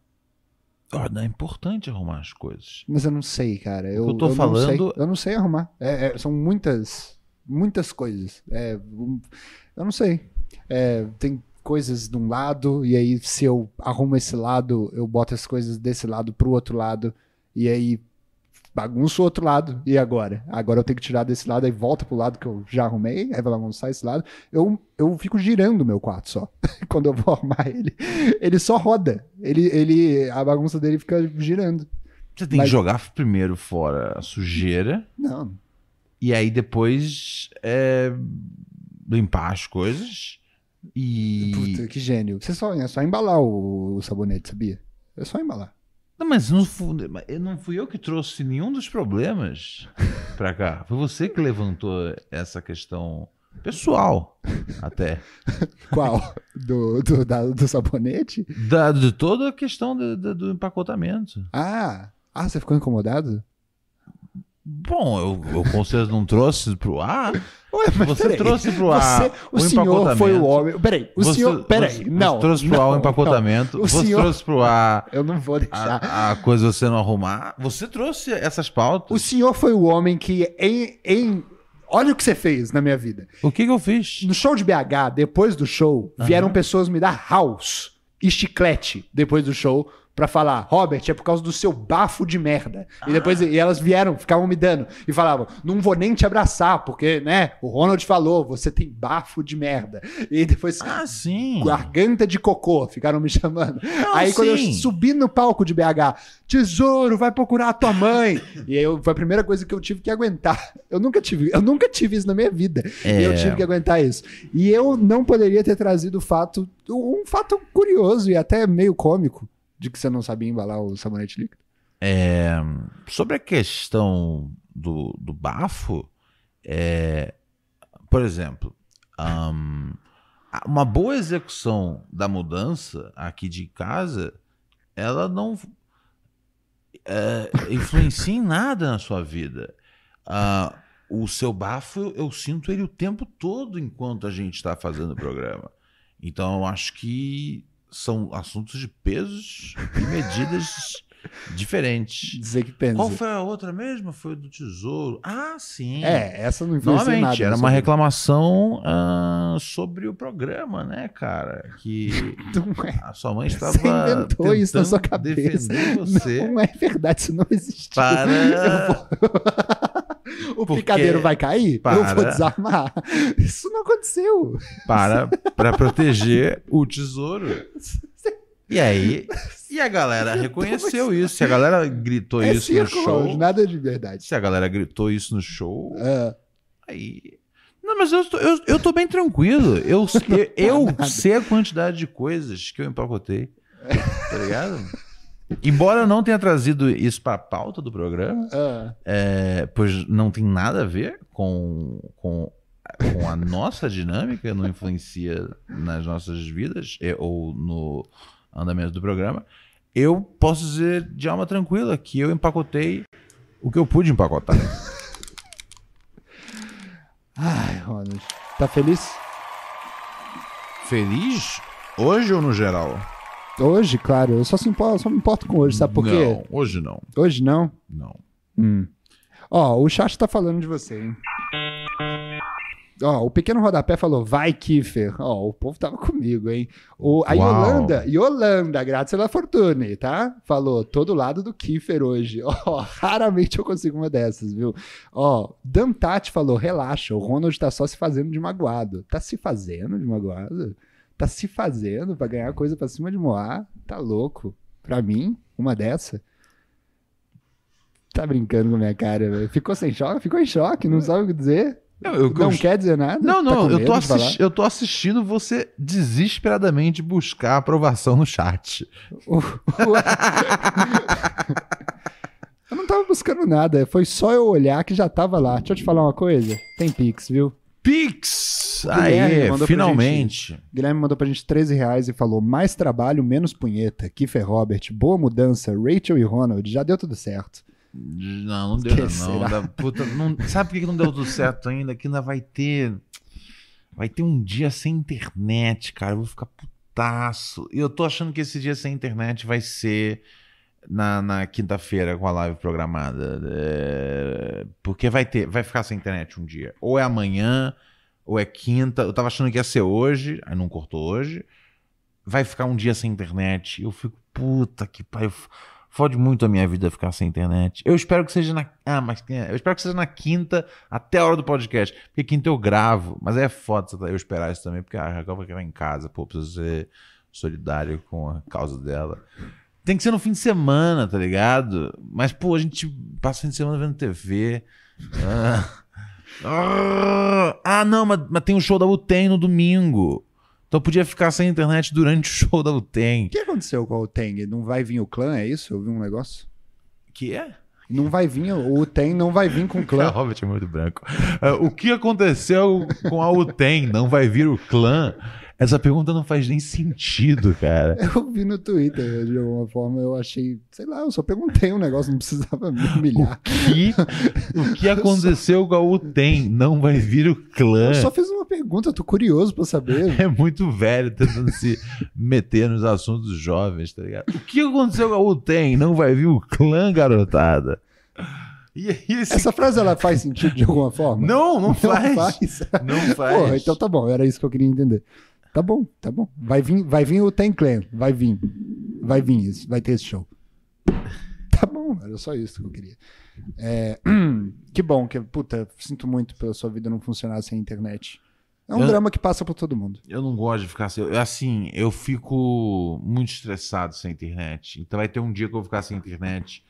É importante arrumar as coisas. Mas eu não sei, cara. Eu, eu tô eu falando- Não sei, eu não sei arrumar. É- é- são muitas, muitas coisas. É, eu não sei. É, tem coisas de um lado, e aí se eu arrumo esse lado, eu boto as coisas desse lado pro outro lado, e aí bagunço o outro lado. E agora? Agora eu tenho que tirar desse lado, aí volta pro lado que eu já arrumei, aí vai bagunçar esse lado. Eu, eu fico girando o meu quarto só. Quando eu vou arrumar ele. Ele só roda. Ele, ele, a bagunça dele fica girando. Você tem Mas- que jogar primeiro fora a sujeira Não, e aí depois é, limpar as coisas e. Puta, que gênio. Você só, é só embalar o, o sabonete, sabia? É só embalar. Não, mas não fui, não fui eu que trouxe nenhum dos problemas pra cá. Foi você que levantou essa questão pessoal, até. Qual? do, do, da- do sabonete? Da, de toda a questão do, do- do empacotamento. Ah, ah, você ficou incomodado? Bom, eu, eu com certeza não trouxe pro ar. Ué, Você peraí. trouxe pro ar Você, o, o senhor foi o homem. Peraí, o Você- senhor. Peraí, você- não. Você trouxe pro não, ar o empacotamento. não. O Você senhor- trouxe pro ar Eu não vou deixar. a, a coisa você não arrumar. Você trouxe essas pautas. O senhor foi o homem que, em, em. Olha o que você fez na minha vida. O que, que eu fiz? No show de BH, depois do show, vieram pessoas me dar house e chiclete depois do show pra falar, Robert, é por causa do seu bafo de merda. E depois e elas vieram, ficavam me dando e falavam, não vou nem te abraçar, porque, né, o Ronald falou, você tem bafo de merda. E depois Ah, sim. garganta de cocô, ficaram me chamando. Não, aí quando eu sim. subi no palco de BH, tesouro, vai procurar a tua mãe. e aí eu- foi a primeira coisa que eu tive que aguentar. Eu nunca tive, eu nunca tive isso na minha vida. É. E eu tive que aguentar isso. E eu não poderia ter trazido o fato, um fato curioso e até meio cômico de que você não sabia embalar o sabonete líquido. É, sobre a questão do, do bafo, é, por exemplo, ahn, uma boa execução da mudança aqui de casa, ela não é, influencia em nada na sua vida. Ah, o seu bafo, eu sinto ele o tempo todo enquanto a gente está fazendo o programa. Então, eu acho que são assuntos de pesos e medidas diferentes. Dizer que pensa. Qual foi a outra mesmo? Foi do tesouro. Ah, sim. É, essa não influencia Novamente, nada. era na uma reclamação ah, sobre o programa, né, cara? Que é. a sua mãe estava Você inventou isso na sua cabeça. defender você Não é verdade, isso não existiu. para... Eu o Porque- picadeiro vai cair? Eu Para. vou desarmar. Isso não aconteceu. para para proteger o tesouro. E aí, e a galera reconheceu isso. Se a galera gritou é isso no circo, show, nada de verdade. se a galera gritou isso no show, Ah, aí não, mas eu tô, eu, eu tô bem tranquilo. Eu, eu, eu sei a quantidade de coisas que eu empacotei. Tá ligado? Embora não tenha trazido isso pra pauta do programa, ah. é, pois não tem nada a ver com, com, com a nossa dinâmica, não influencia nas nossas vidas é, ou no andamento do programa. Eu posso dizer de alma tranquila que eu empacotei o que eu pude empacotar. Ai, Ronald. Tá feliz? Feliz? Hoje ou no geral? Hoje, claro, eu só, se importo, só me importo com hoje, sabe por quê? Não, hoje não. Hoje não? Não. Hum. Ó, o chat tá falando de você, hein? Ó, o pequeno rodapé falou, vai, Kiffer. Ó, o povo tava comigo, hein? O, a Uau. Yolanda, Yolanda, grazie alla fortuna, tá? Falou, todo lado do Kiffer hoje. Ó, raramente eu consigo uma dessas, viu? Ó, Dantati falou, relaxa, o Ronald tá só se fazendo de magoado. Tá se fazendo de magoado? Tá se fazendo pra ganhar coisa pra cima de Moá? Tá louco? Pra mim, uma dessa? Tá brincando com a minha cara, velho. Ficou sem choque? Ficou em choque, não sabe o que dizer? Não, eu, Não eu- quer dizer nada? não, Tá não, com eu, tô assisti- eu tô assistindo você desesperadamente buscar aprovação no chat. Eu não tava buscando nada, foi só eu olhar que já tava lá. Deixa eu te falar uma coisa. Tem Pix, viu? Pix! Aê, finalmente. Guilherme mandou pra gente 13 reais e falou: mais trabalho, menos punheta. Kiffer Robert, boa mudança. Rachel e Ronald, já deu tudo certo. Não, não deu não. será? Da puta, não- Sabe por que não deu tudo certo ainda? Que ainda vai ter. Vai ter um dia sem internet, cara. Eu vou ficar putaço. E eu tô achando que esse dia sem internet vai ser na, na quinta-feira com a live programada. É, Porque vai ter, vai ficar sem internet um dia. Ou é amanhã, ou é quinta. Eu tava achando que ia ser hoje, aí não cortou hoje. Vai ficar um dia sem internet. Eu fico, puta que pariu. Fode muito a minha vida ficar sem internet. Eu espero que seja na. Ah, mas é, eu espero que seja na quinta até a hora do podcast. Porque quinta eu gravo. Mas é foda eu esperar isso também, porque a Raquel vai ficar em casa. Pô, preciso ser solidário com a causa dela. Tem que ser no fim de semana, tá ligado? Mas, pô, a gente passa o fim de semana vendo TV. Ah, Ah, ah, não, mas, mas tem o show da UTEM no domingo. Então eu podia ficar sem internet durante o show da UTEM. O que aconteceu com o Teng? Não vai vir o clã, é isso? Eu vi um negócio. Que é? Não vai vir, o Tem não vai vir com o O clã. Robert é muito branco. Ah, o que aconteceu com a UTEM? Não vai vir o clã? Essa pergunta não faz nem sentido, cara. Eu vi no Twitter, de alguma forma, eu achei, sei lá, eu só perguntei um negócio, não precisava me humilhar. Que, o que aconteceu com a UTEM? Não vai vir o clã? Eu só fiz uma pergunta, eu tô curioso pra saber. É muito velho tentando se meter nos assuntos jovens, tá ligado? O que aconteceu com a UTEM? Não vai vir o clã, garotada? E esse... Essa frase, ela faz sentido de alguma forma? Não, não faz. faz. Não faz. Porra, então tá bom, era isso que eu queria entender. Tá bom, tá bom. Vai vir, vai vir o Ten Clan, vai vir. Vai vir isso, vai ter esse show. Tá bom, era só isso que eu queria. É, que bom, que, puta, sinto muito pela sua vida não funcionar sem internet. É um Eu- drama que passa por todo mundo. Eu não gosto de ficar assim. eu- Assim, eu fico muito estressado sem internet. Então vai ter um dia que eu vou ficar sem internet.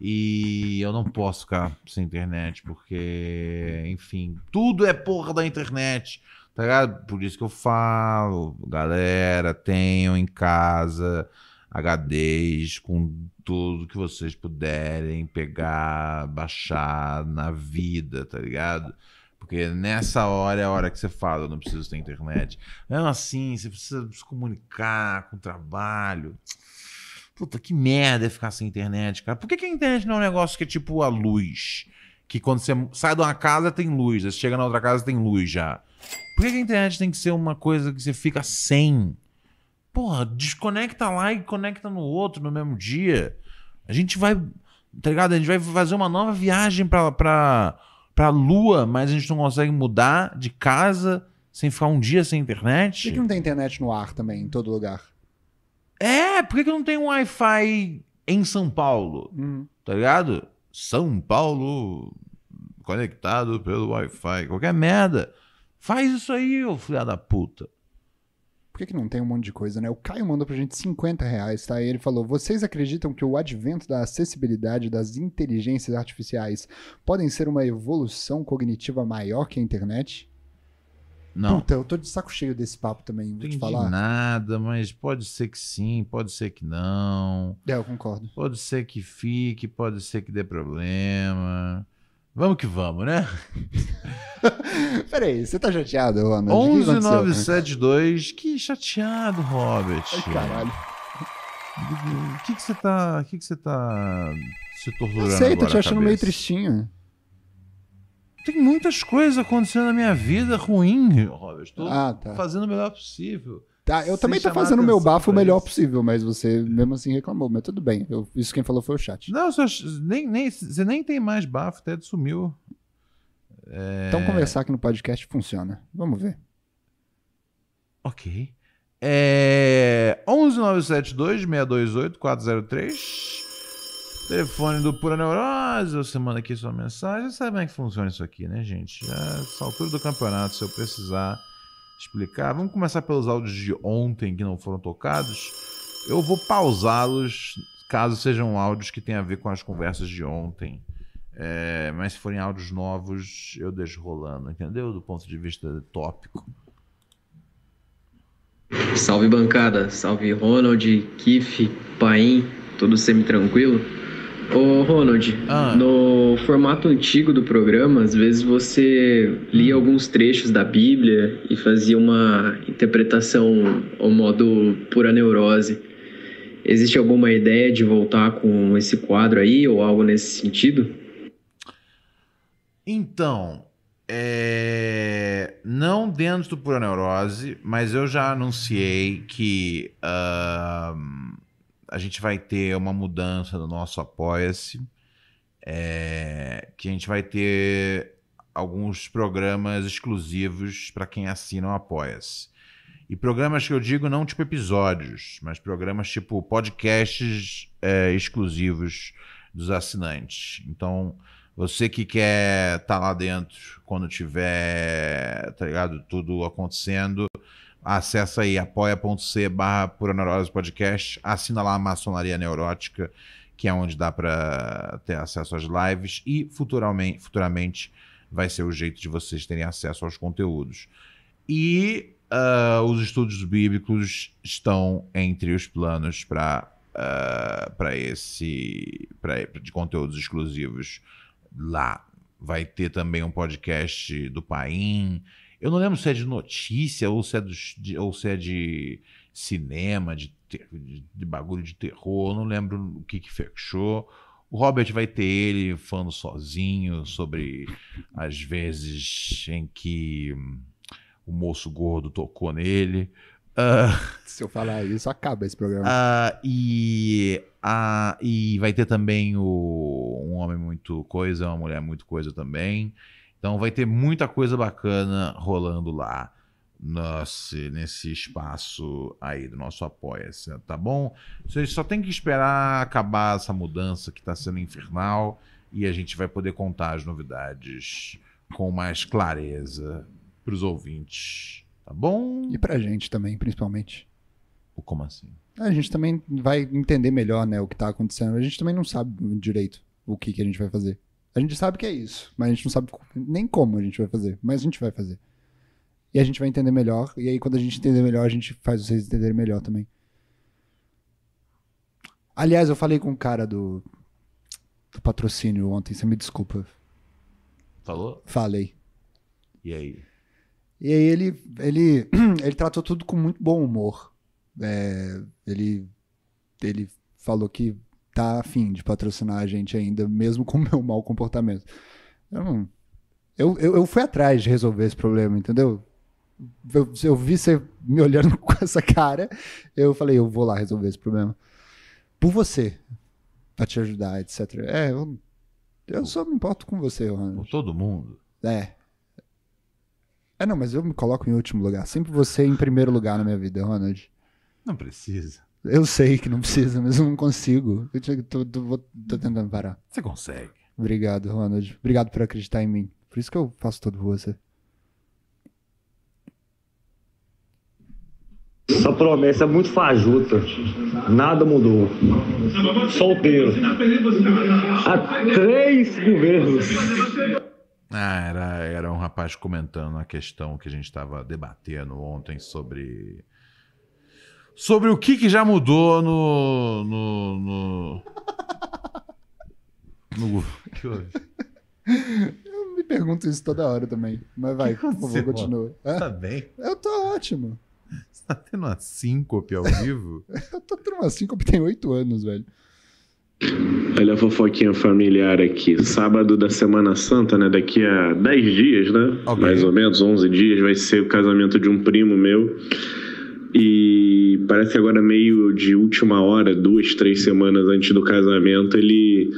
E eu não posso ficar sem internet, porque, enfim, tudo é porra da internet. Tá? Por isso que eu falo, galera, tenham em casa HDs com tudo que vocês puderem pegar, baixar na vida, tá ligado? Porque nessa hora é a hora que você fala, eu não preciso ter internet. Mesmo assim, você precisa se comunicar com o trabalho. Puta, que merda é ficar sem internet, cara. Por que, que a internet não é um negócio que é tipo a luz? Que quando você sai de uma casa tem luz, você chega na outra casa tem luz já. Por que, a internet tem que ser uma coisa que você fica sem? Porra, desconecta lá e conecta no outro no mesmo dia. A gente vai, tá ligado? A gente vai fazer uma nova viagem pra, pra, pra lua, mas a gente não consegue mudar de casa sem ficar um dia sem Por que, internet. que não tem internet no ar também, em todo lugar? É, por que, que não tem um Wi-Fi em São Paulo? Hum. Tá ligado? São Paulo conectado pelo Wi-Fi. Qualquer merda. Faz isso aí, ô filha da puta. Por que, que não tem um monte de coisa, né? O Caio mandou pra gente 50 reais, tá? E ele falou: Vocês acreditam que o advento da acessibilidade das inteligências artificiais podem ser uma evolução cognitiva maior que a internet? Não. Puta, eu tô de saco cheio desse papo também, vou te Entendi falar. nada, mas pode ser que sim, pode ser que não. É, eu concordo. Pode ser que fique, pode ser que dê problema. Vamos que vamos, né? Peraí, você tá chateado, Ronald? O que aconteceu? 11972. Que chateado, Robert. Ai, caralho. O que que você tá, o que que você tá se torturando Eu sei, tô agora te a achando meio tristinho. Tem muitas coisas acontecendo na minha vida ruim, Robert. Tô Ah, tá. fazendo o melhor possível. Tá, eu também tô fazendo o meu bafo o melhor isso. possível, mas você mesmo assim reclamou. Mas tudo bem, eu- isso quem falou foi o chat. Não, só, nem, nem, você nem tem mais bafo, até sumiu. Então conversar aqui no podcast funciona. Vamos ver. Ok. É 11972-628-403. Telefone do Pura Neurose. Você manda aqui sua mensagem. Você sabe como é que funciona isso aqui, né, gente? Já, essa altura do campeonato, se eu precisar explicar. Vamos começar pelos áudios de ontem que não foram tocados. Eu vou pausá-los caso sejam áudios que tenham a ver com as conversas de ontem. É, mas se forem áudios novos, eu deixo rolando, entendeu? Do ponto de vista tópico. Salve bancada, salve Ronald, Kiff, Paim, tudo semi-tranquilo? Ô Ronald, Ah. no formato antigo do programa, às vezes você lia alguns trechos da Bíblia e fazia uma interpretação ao modo pura neurose. Existe alguma ideia de voltar com esse quadro aí ou algo nesse sentido? Então, é, não dentro do Pura Neurose, mas eu já anunciei que ahn, a gente vai ter uma mudança no nosso Apoia-se, é, que a gente vai ter alguns programas exclusivos para quem assina o Apoia-se. E programas que eu digo não tipo episódios, mas programas tipo podcasts é, exclusivos dos assinantes. Então, você que quer estar lá dentro quando tiver, tá ligado, tudo acontecendo, acessa aí apoia.c barra Pura Neurose Podcast, assina lá a Maçonaria Neurótica, que é onde dá para ter acesso às lives e futuramente, futuramente vai ser o jeito de vocês terem acesso aos conteúdos. E ah, os estudos bíblicos estão entre os planos para para esse pra, de conteúdos exclusivos lá. Vai ter também um podcast do Paim. Eu não lembro se é de notícia ou se é, dos- de, ou se é de cinema, de, ter- de, de bagulho de terror. Eu não lembro o que, que fechou. O Robert vai ter ele falando sozinho sobre as vezes em que hum, o moço gordo tocou nele. Ah, Se eu falar isso, acaba esse programa. ah, e, ah, e vai ter também o, um homem muito coisa, uma mulher muito coisa também. Então vai ter muita coisa bacana rolando lá nesse, nesse espaço aí do nosso Apoia-se, tá bom? Vocês só tem que esperar acabar essa mudança que está sendo infernal e a gente vai poder contar as novidades com mais clareza para os ouvintes, tá bom? E pra gente também, principalmente. Como assim? A gente também vai entender melhor, né, o que tá acontecendo. A gente também não sabe direito o que, que a gente vai fazer. A gente sabe que é isso, mas a gente não sabe nem como a gente vai fazer, mas a gente vai fazer. E a gente vai entender melhor, e aí quando a gente entender melhor, a gente faz vocês entenderem melhor também. Aliás, eu falei com o cara do, do patrocínio ontem, você me desculpa. Falou? Falei. E aí? E aí ele, ele, ele tratou tudo com muito bom humor. É, ele, ele falou que tá afim de patrocinar a gente ainda, mesmo com o meu mau comportamento. Eu não. Eu, eu, eu fui atrás de resolver esse problema, entendeu? Eu, eu vi você me olhando com essa cara, eu falei, eu vou lá resolver esse problema. Por você. Pra te ajudar, etc. É, eu, eu só me importo com você, Por Ronald. todo mundo? É. É, não, mas eu me coloco em último lugar. Sempre você em primeiro lugar na minha vida, Ronald. Não precisa. Eu sei que não precisa, mas eu não consigo. Eu tô, tô- vou- tô tentando parar. Você consegue. Obrigado, Ronald. Obrigado por acreditar em mim. Por isso que eu faço tudo por você. Essa promessa é muito fajuta. Nada mudou. Solteiro. Há três governos. Ah, era, era um rapaz comentando a questão que a gente estava debatendo ontem sobre. Sobre o que, que já mudou no. no. no. no- que houve? Eu me pergunto isso toda hora também. Mas vai, que por favor, continua. Hã? Tá bem? Eu tô ótimo. Você tá tendo uma síncope ao vivo? Eu tô tendo uma síncope tem oito anos, velho. Olha a fofoquinha familiar aqui. Sábado da Semana Santa, né? Daqui a 10 dias, né? Ok. Mais ou menos, 11 dias, vai ser o casamento de um primo meu. E parece que agora, meio de última hora, duas, três semanas antes do casamento, ele,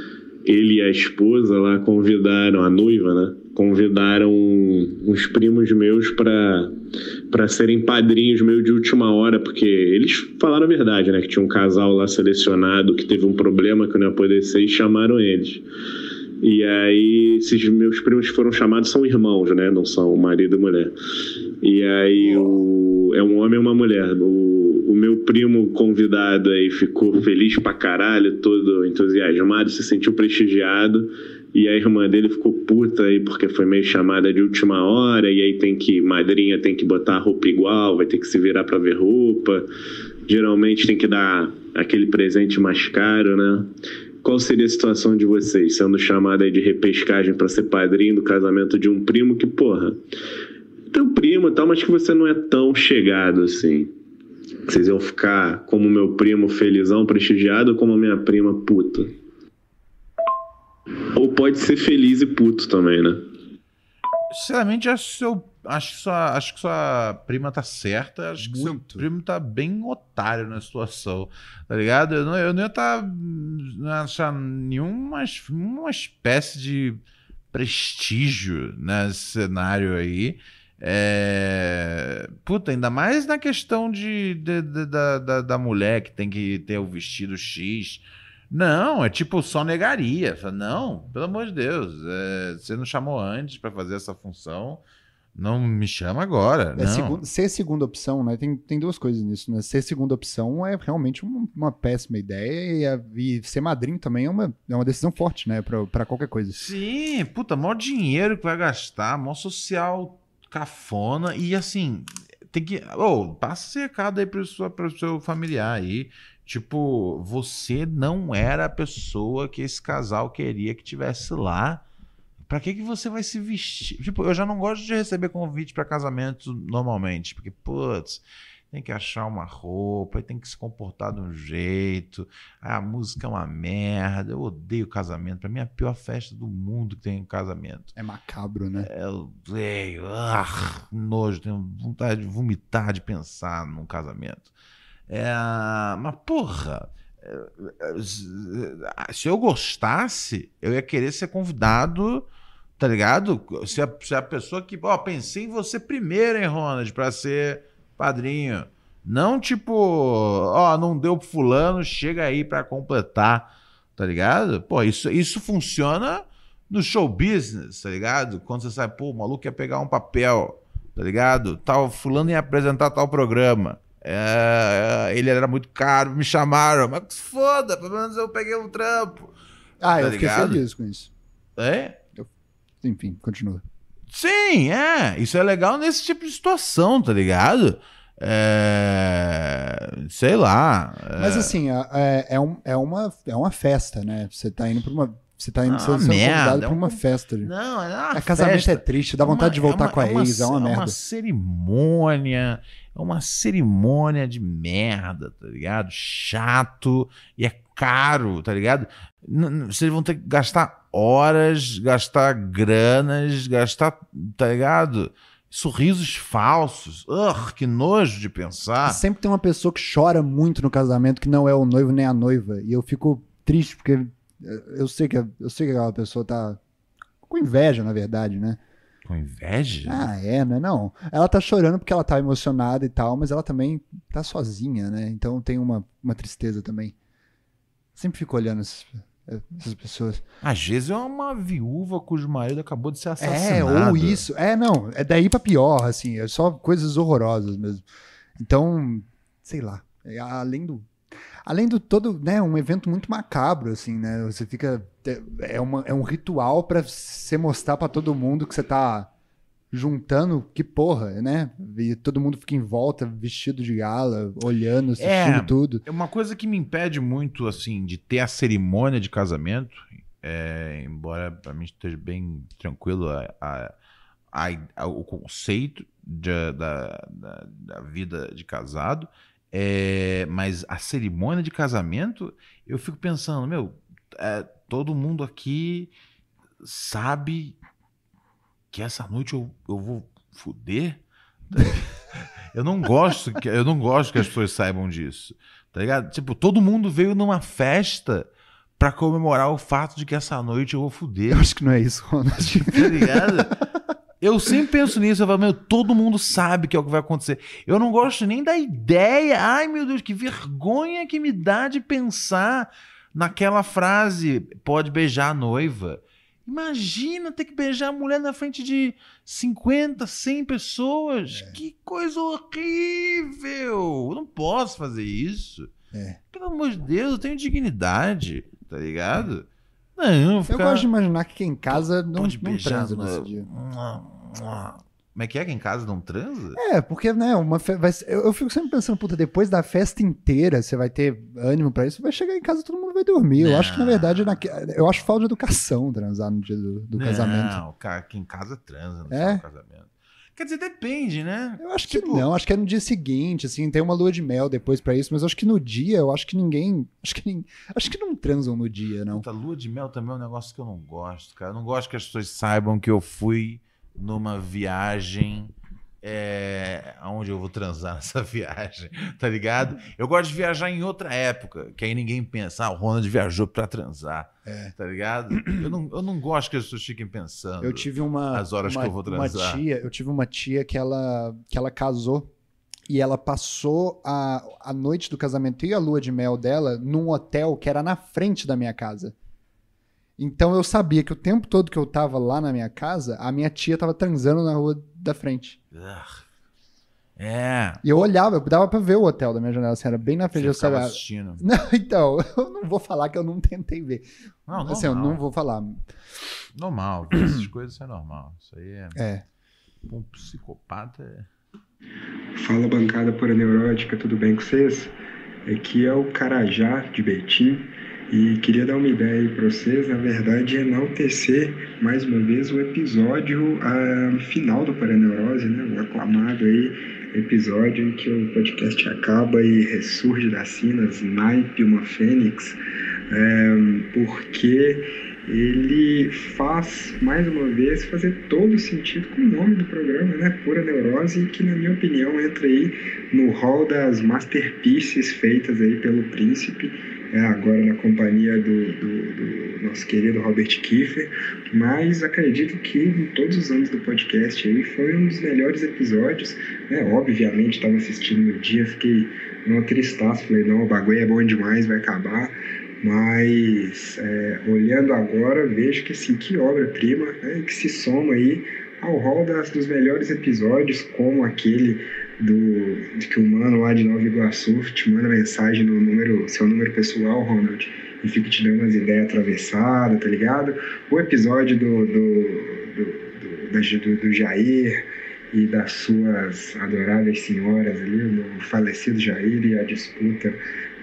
ele e a esposa lá convidaram, a noiva, né? Convidaram uns primos meus para serem padrinhos meio de última hora, porque eles falaram a verdade, né? Que tinha um casal lá selecionado que teve um problema que não ia poder ser e chamaram eles. E aí, esses meus primos foram chamados são irmãos, né? Não são marido e mulher. E aí, o, é um homem e uma mulher. O, o meu primo convidado aí ficou feliz pra caralho, todo entusiasmado, se sentiu prestigiado. E a irmã dele ficou puta aí porque foi meio chamada de última hora. E aí tem que, madrinha tem que botar roupa igual, vai ter que se virar pra ver roupa. Geralmente tem que dar aquele presente mais caro, né? Qual seria a situação de vocês sendo chamada aí de repescagem para ser padrinho do casamento de um primo que, porra, teu primo e tal, mas que você não é tão chegado assim? Vocês iam ficar como meu primo felizão, prestigiado, ou como minha prima puta? Ou pode ser feliz e puto também, né? Sinceramente, acho que, seu, acho, que sua, acho que sua prima tá certa. Acho que seu Muito. primo tá bem otário na situação. Tá ligado? Eu não, eu não ia tá, não ia achar nenhuma, uma espécie de prestígio nesse cenário aí. É... Puta, ainda mais na questão de, de- de- da, da, da mulher que tem que ter o vestido X. Não, é tipo só negaria. Não, pelo amor de Deus, é, você não chamou antes pra fazer essa função, não me chama agora. É não. segun- ser segunda opção, né? Tem, tem duas coisas nisso, né? Ser segunda opção é realmente uma, uma péssima ideia e, e ser madrinho também é uma, é uma decisão forte, né? Pra, pra qualquer coisa. Sim, puta, maior dinheiro que vai gastar, maior social cafona e assim, tem que. Ô, passa esse recado aí pro seu, pro seu familiar aí. Tipo, você não era a pessoa que esse casal queria que tivesse lá. Pra que que você vai se vestir? Tipo, eu já não gosto de receber convite pra casamento normalmente, porque, putz, tem que achar uma roupa, tem que se comportar de um jeito. Ah, a música é uma merda. Eu odeio casamento. Pra mim é a pior festa do mundo que tem um casamento. É macabro, né? Eu odeio. Ah, nojo. Tenho vontade de vomitar de pensar num casamento. É, mas, porra. é, é, Se eu gostasse, eu ia querer ser convidado, tá ligado? Se a, se a pessoa que. Ó, pensei em você primeiro, hein, Ronald, pra ser padrinho. Não tipo, ó, não deu pro fulano, chega aí pra completar, tá ligado? Pô, isso, isso funciona no show business, tá ligado? Quando você sabe, pô, o maluco ia pegar um papel, tá ligado? Tal, fulano ia apresentar tal programa. É, é, ele era muito caro, me chamaram, mas foda, pelo menos eu peguei um trampo. Ah, Tá eu fiquei ligado? feliz com isso. É? Enfim, continua. Sim, é. Isso é legal nesse tipo de situação, tá ligado? É, sei lá. é- Mas assim, é, é, é um- é uma, é uma festa, né? Você tá indo pra uma. Você tá indo Ah, sendo convidado é pra uma um- festa. Não, é uma A casamento festa. é triste, dá vontade de voltar uma- com a uma ex, é uma merda. uma cerimônia, é uma cerimônia de merda, tá ligado? Chato e é caro, tá ligado? Vocês vão ter que gastar horas, gastar granas, gastar, tá ligado? Sorrisos falsos. Que nojo de pensar. Sempre tem uma pessoa que chora muito no casamento que não é o noivo nem a noiva. E eu fico triste porque eu sei que, eu sei que aquela pessoa tá com inveja, na verdade, né? Com inveja? Ah, é, né? Não. Ela tá chorando porque ela tá emocionada e tal, mas ela também tá sozinha, né? Então tem uma, uma tristeza também. Sempre fico olhando essas, essas pessoas. Às vezes é uma viúva cujo marido acabou de ser É, assassinado. ou isso. É, não. É daí pra pior, assim. É só coisas horrorosas mesmo. Então, sei lá. é, Além do. Além do todo, né, um evento muito macabro, assim, né? Você fica. É, uma, é um ritual pra você mostrar pra todo mundo que você tá juntando, que porra, né? E todo mundo fica em volta, vestido de gala, olhando, assistindo É. tudo. É uma coisa que me impede muito, assim, de ter a cerimônia de casamento, é, embora pra mim esteja bem tranquilo a, a- a- a- o conceito de- da, da, da vida de casado, é, mas a cerimônia de casamento, eu fico pensando, meu, é, todo mundo aqui sabe que essa noite eu, eu vou fuder? Eu não gosto que, eu não gosto que as pessoas saibam disso. Tá ligado? Tipo, todo mundo veio numa festa pra comemorar o fato de que essa noite eu vou fuder. Eu acho que não é isso, Ronald. Tá ligado? Eu sempre penso nisso, eu falo, meu, todo mundo sabe que é o que vai acontecer. Eu não gosto nem da ideia. Ai, meu Deus, que vergonha que me dá de pensar naquela frase: pode beijar a noiva. Imagina ter que beijar a mulher na frente de 50, 100 pessoas. Que coisa horrível! Eu não posso fazer isso. É. Pelo amor de Deus, eu tenho dignidade, tá ligado? Não, Eu ficar... gosto de imaginar que quem em casa não, não transa nesse dia. Como é que é que em casa não transa? É, porque, né, uma fe... vai eu, eu fico sempre pensando, puta, depois da festa inteira, você vai ter ânimo pra isso, vai chegar em casa todo mundo vai dormir. Eu Não. acho que, na verdade, naque- eu acho falta de educação transar no dia do, do casamento. Não, cara, que em casa transa no É? casamento. Quer dizer, depende, né? Eu acho que Tipo- não, acho que é no dia seguinte, assim, tem uma lua de mel depois pra isso, mas eu acho que no dia, eu acho que ninguém, acho que nin- acho que não transam no dia, não. Puta, lua de mel também é um negócio que eu não gosto, cara. Eu não gosto que as pessoas saibam que eu fui numa viagem é, aonde eu vou transar nessa viagem, tá ligado? Eu gosto de viajar em outra época, que aí ninguém pensa, ah, o Ronald viajou pra transar, É. tá ligado? Eu não, eu não gosto que as pessoas fiquem pensando. Eu tive uma As horas uma, que eu vou uma transar. tia, eu tive uma tia que ela que ela casou e ela passou a, a noite do casamento e a lua de mel dela num hotel que era na frente da minha casa. Então eu sabia que o tempo todo que eu tava lá na minha casa, a minha tia tava transando na rua da frente. Ugh. É. E eu olhava, eu dava pra ver o hotel da minha janela, assim, era bem na frente. Você Eu sabia... assistindo. Não, então, eu não vou falar que eu não tentei ver. Não, assim, eu não vou falar. Normal, essas coisas é normal. Isso aí é. É. Um psicopata é. Fala bancada pura neurótica, tudo bem com vocês? Aqui é o Carajá de Betim e queria dar uma ideia aí para vocês, na verdade, enaltecer mais uma vez o episódio ah, final do Paraneurose, né? O aclamado aí episódio em que o podcast acaba e ressurge das cinas, naipe uma fênix, é, porque ele faz, mais uma vez, fazer todo sentido com o nome do programa, né? Pura Neurose, que na minha opinião entra aí no hall das masterpieces feitas aí pelo Príncipe, é, agora na companhia do, do- do nosso querido Robert Kiefer, mas acredito que em todos os anos do podcast aí foi um dos melhores episódios, né? Obviamente estava assistindo no dia, fiquei numa tristaço, falei, não, o bagulho é bom demais, vai acabar, mas é, olhando agora vejo que assim que obra-prima né, que se soma aí ao rol das, dos melhores episódios como aquele do de que o mano lá de Nova Iguaçu te manda mensagem no número seu número pessoal Ronald e fica te dando umas ideias atravessadas tá ligado o episódio do do, do, do, do, Jair e das suas adoráveis senhoras ali, no falecido Jair e a disputa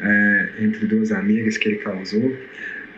é, entre duas amigas que ele causou.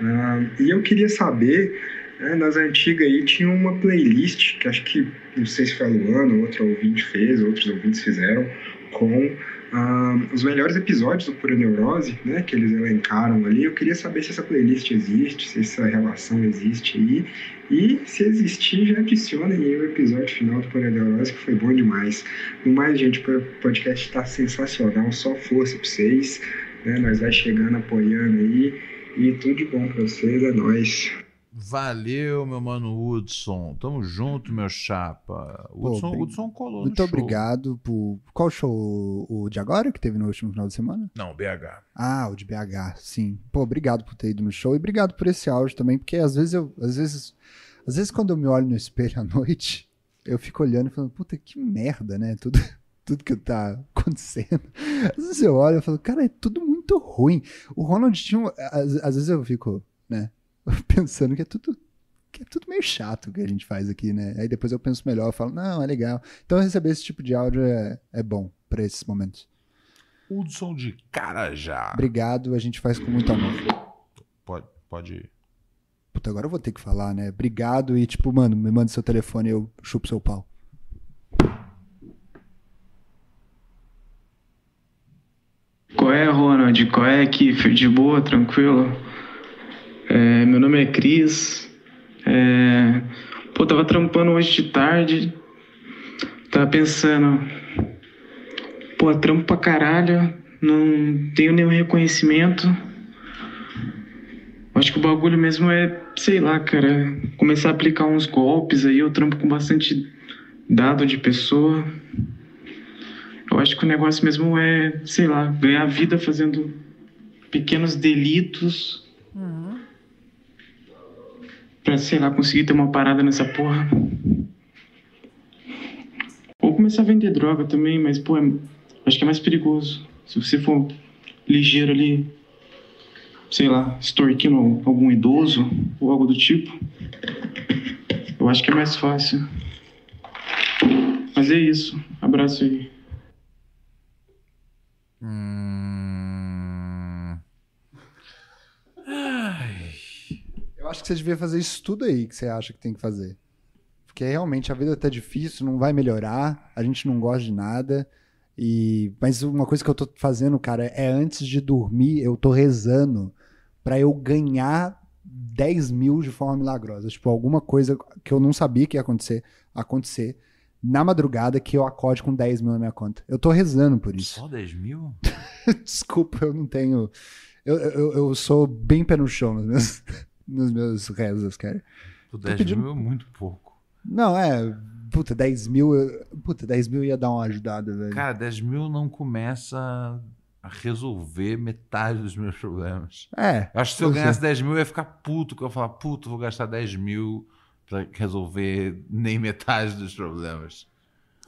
Ah, e eu queria saber, né, nas antigas aí tinha uma playlist, que acho que, não sei se foi a Luana, outro ouvinte fez, outros ouvintes fizeram, com ah, os melhores episódios do Pura Neurose, né, que eles elencaram ali. Eu queria saber se essa playlist existe, se essa relação existe aí. E se existir, já adicionem aí o episódio final do Pura Neurose, que foi bom demais. No mais, gente, o podcast está sensacional, só força para vocês. Né? Nós vai chegando, apoiando aí. E tudo de bom para vocês, é nóis. Valeu, meu mano Hudson. Tamo junto, meu chapa. Hudson, bem- Hudson colou Muito obrigado por. Qual show? O de agora que teve no último final de semana? Não, BH. Ah, o de BH, sim. Pô, obrigado por ter ido no show e obrigado por esse áudio também, porque às vezes eu. Às vezes, às vezes quando eu me olho no espelho à noite, eu fico olhando e falando, puta, que merda, né? Tudo, tudo que tá acontecendo. Às vezes eu olho e falo, cara, é tudo muito ruim. O Ronald tinha. um- Às, às vezes eu fico, né? Pensando que é tudo. Que é tudo meio chato o que a gente faz aqui, né? Aí depois eu penso melhor, eu falo, não, é legal. Então receber esse tipo de áudio é, é bom pra esses momentos. Hudson de Carajá. Obrigado, a gente faz com muito amor. Pode, pode ir. Puta, agora eu vou ter que falar, né? Obrigado e, tipo, mano, me manda seu telefone e eu chupo seu pau. Qual é, Ronald? Qual é, Kiffer? De boa, tranquilo? É, meu nome é Cris. É, pô, tava trampando hoje de tarde. Tava pensando. pô, trampo pra caralho, não tenho nenhum reconhecimento. Acho que o bagulho mesmo é, sei lá, cara, começar a aplicar uns golpes aí, eu trampo com bastante dado de pessoa. Eu acho que o negócio mesmo é, sei lá, ganhar vida fazendo pequenos delitos. Pra, sei lá, conseguir ter uma parada nessa porra. Ou começar a vender droga também, mas, pô, é- acho que é mais perigoso. Se você for ligeiro ali, sei lá, extorquindo algum idoso ou algo do tipo, eu acho que é mais fácil. Mas é isso. Abraço aí. Hum... Eu acho que você devia fazer isso tudo aí que você acha que tem que fazer. Porque realmente a vida tá difícil, não vai melhorar, a gente não gosta de nada. E mas uma coisa que eu tô fazendo, cara, é antes de dormir, eu tô rezando pra eu ganhar 10 mil de forma milagrosa. Tipo, alguma coisa que eu não sabia que ia acontecer, acontecer na madrugada que eu acorde com 10 mil na minha conta. Eu tô rezando por isso. Só 10 mil? Desculpa, eu não tenho. Eu, eu, eu sou bem pé no chão nos nos meus rezos, cara. Pô, 10 pedindo- mil é muito pouco. Não, é. Puta, 10 mil. Puta, 10 mil ia dar uma ajudada, velho. Cara, 10 mil não começa a resolver metade dos meus problemas. é. Eu acho que se eu eu ganhasse sei. 10 mil, eu ia ficar puto, que eu ia falar, puto, vou gastar 10 mil pra resolver nem metade dos problemas.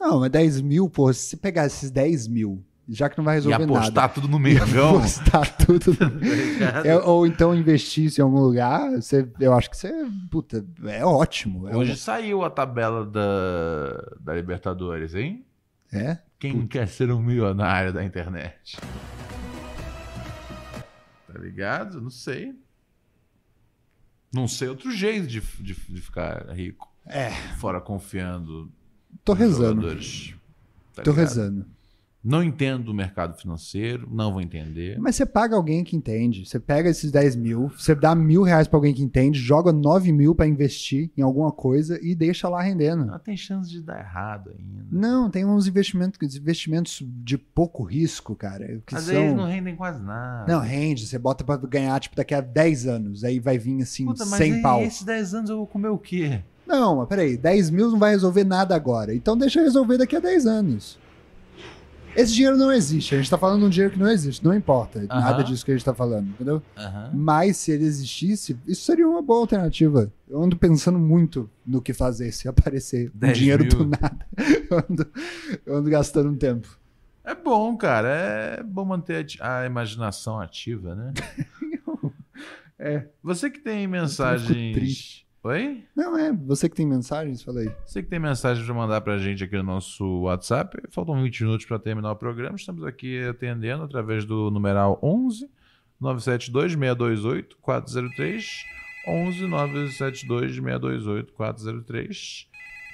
Não, mas 10 mil, pô, se você pegar esses 10 mil, já que não vai E resolver apostar nada. tudo no e Mengão. apostar tudo. ligado? É, ou então investisse em algum lugar, você, eu acho que você. Puta, é ótimo. É, Hoje saiu a tabela da, da Libertadores, hein? é? Quem quer ser um milionário da internet? Tá ligado? Não sei. Não sei outro jeito de, de, de ficar rico. É. Fora confiando Tô rezando. jogadores. Tá Tô ligado? rezando. Não entendo o mercado financeiro, não vou entender. Mas você paga alguém que entende. Você pega esses 10 mil, você dá mil reais pra alguém que entende, joga 9 mil pra investir em alguma coisa e deixa lá rendendo. Ela tem chance de dar errado ainda. Não, tem uns investimentos, investimentos de pouco risco, cara. Que Mas são... aí eles não rendem quase nada. Não, rende. Você bota pra ganhar, tipo, daqui a 10 anos. Aí vai vir, assim, Puta, mas 100 aí pau. esses 10 anos eu vou comer o quê? Não, mas peraí. 10 mil não vai resolver nada agora. Então deixa resolver daqui a 10 anos. Esse dinheiro não existe. A gente tá falando de um dinheiro que não existe. Não importa nada disso que a gente tá falando, entendeu? Mas se ele existisse, isso seria uma boa alternativa. Eu ando pensando muito no que fazer se aparecer um 10 dinheiro mil. do nada. Eu ando, eu ando gastando um tempo. É bom, cara. É bom manter a imaginação ativa, né? É. Você que tem mensagens. Oi? Não, é. Você que tem mensagens, fala aí. Você que tem mensagem para mandar pra gente aqui no nosso WhatsApp. Faltam 20 minutos para terminar o programa. Estamos aqui atendendo através do numeral 11 972 628 403 11 972 628 403.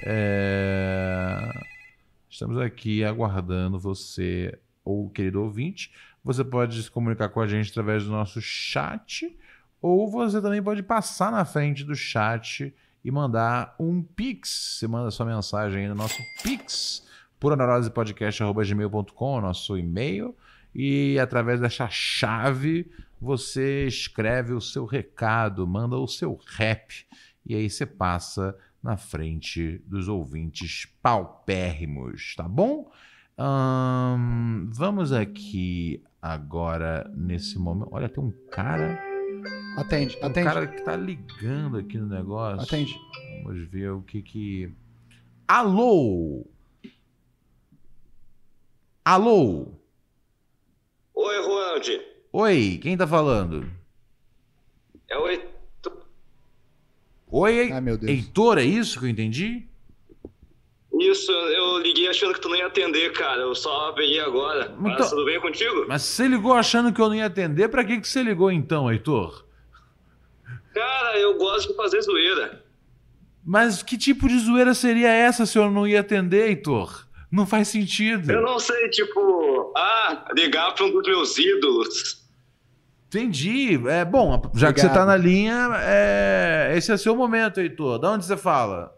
É... Estamos aqui aguardando você, ou querido ouvinte. Você pode se comunicar com a gente através do nosso chat, ou você também pode passar na frente do chat e mandar um pix. Você manda sua mensagem aí no nosso pix, puraneurosepodcast.gmail.com, nosso e-mail. E através dessa chave você escreve o seu recado, manda o seu rap. E aí você passa na frente dos ouvintes paupérrimos, tá bom? Ahn, vamos aqui agora nesse momento. Olha, tem um cara. Atende, Um atende. cara que tá ligando aqui no negócio. Atende. Vamos ver o que que. Alô! Alô! Oi, Ronald. Oi, quem tá falando? É o Heitor. Oi, Ai, meu Deus. Heitor, é isso que eu entendi? Isso, eu liguei achando que tu não ia atender, cara. Eu só peguei agora. Mas Então- tudo bem contigo? Mas você ligou achando que eu não ia atender, pra que, que você ligou então, Heitor? Cara, eu gosto de fazer zoeira. Mas que tipo de zoeira seria essa se eu não ia atender, Heitor? Não faz sentido. Eu não sei, tipo, ah, ligar pra um dos meus ídolos. Entendi. É bom, já que você Obrigado. tá na linha, é... esse é seu momento, Heitor. Da onde você fala?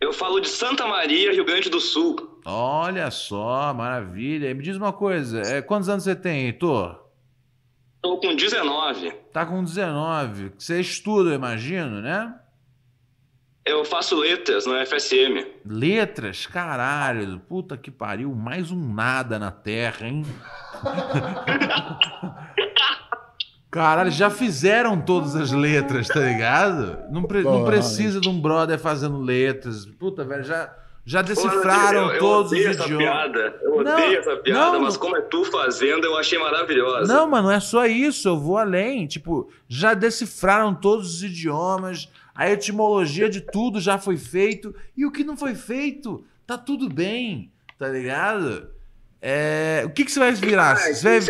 Eu falo de Santa Maria, Rio Grande do Sul. Olha só, maravilha. Me diz uma coisa, é, quantos anos você tem, Heitor? Tô com 19. Tá com 19. Você estuda, eu imagino, né? Eu faço letras no FSM. Letras, caralho. Puta que pariu. Mais um nada na Terra, hein? Caralho, já fizeram todas as letras, tá ligado? Não, pre- não Porra, precisa de um brother fazendo letras. Puta, velho, já, já decifraram eu, eu todos os odeio essa idiomas. piada. Eu Não, odeio essa piada, não, mas como é tu fazendo, eu achei maravilhosa. Não, mas não é só isso, eu vou além. Tipo, já decifraram todos os idiomas, a etimologia de tudo já foi feito, e o que não foi feito, tá tudo bem, tá ligado? É, o que, que você vai virar? Ah, Você vai,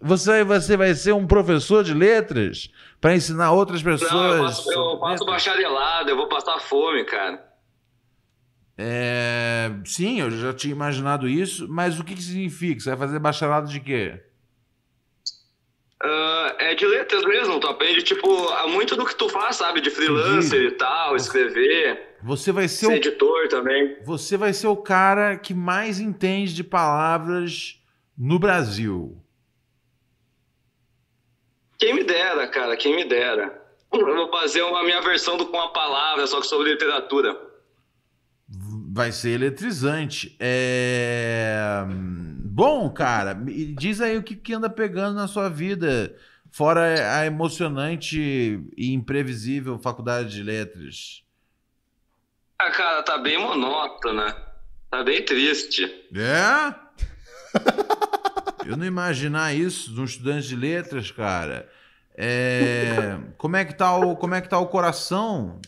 você, vai- você vai ser um professor de letras para ensinar outras pessoas? Não, eu faço, eu faço bacharelado, eu vou passar fome, cara. É, sim, eu já tinha imaginado isso, mas o que, que significa? Você vai fazer bacharelado de quê? Ah, é de letras mesmo, tu aprende, tipo, muito do que tu faz, sabe? De freelancer e tal, escrever, Você vai ser ser o editor também. Você vai ser o cara que mais entende de palavras no Brasil. Quem me dera, cara, quem me dera. Eu vou fazer uma minha versão do Com a Palavra, só que sobre literatura. Vai ser eletrizante. É... Bom, cara, me diz aí o que, que anda pegando na sua vida, fora a emocionante e imprevisível faculdade de letras. Ah, cara, tá bem monótona. Tá bem triste. É? Eu não imaginar isso de um estudante de letras, cara. É... Como é que tá o como é que tá o coração?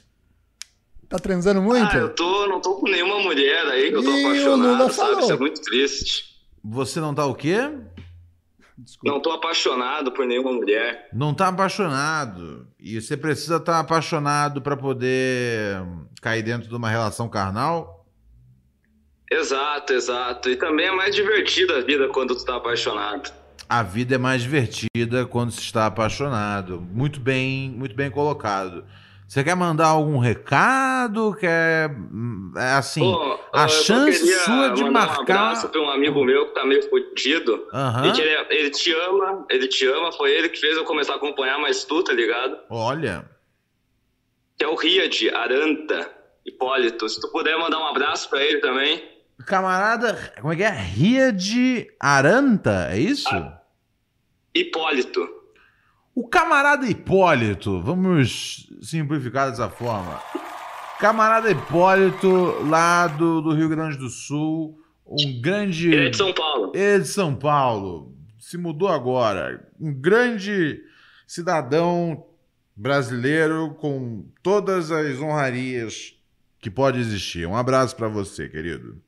Tá transando muito? Ah, eu tô, não tô com nenhuma mulher aí que eu tô o apaixonado, sabe? falou. Isso é muito triste. Você não tá o quê? Desculpa. Não tô apaixonado por nenhuma mulher. Não tá apaixonado. E você precisa estar apaixonado pra poder cair dentro de uma relação carnal? Exato, exato. E também é mais divertida a vida quando tu tá apaixonado. A vida é mais divertida quando se está apaixonado. Muito bem, muito bem colocado. Você quer mandar algum recado? Quer. hum, É assim. Pô, a só chance sua de marcar- um abraço pra um amigo meu que tá meio fudido. Aham. E que ele, ele te ama, ele te ama. Foi ele que fez eu começar a acompanhar mais tu, tá ligado? Olha. Que é o Riad Aranta Hipólito. Se tu puder mandar um abraço pra ele também. Camarada, como é que é? Ria de Aranta, é isso? Hipólito. O camarada Hipólito, vamos simplificar dessa forma. Camarada Hipólito, lá do, do Rio Grande do Sul, um grande. Ele é de São Paulo. Ele é de São Paulo, se mudou agora. Um grande cidadão brasileiro com todas as honrarias que pode existir. Um abraço pra você, querido.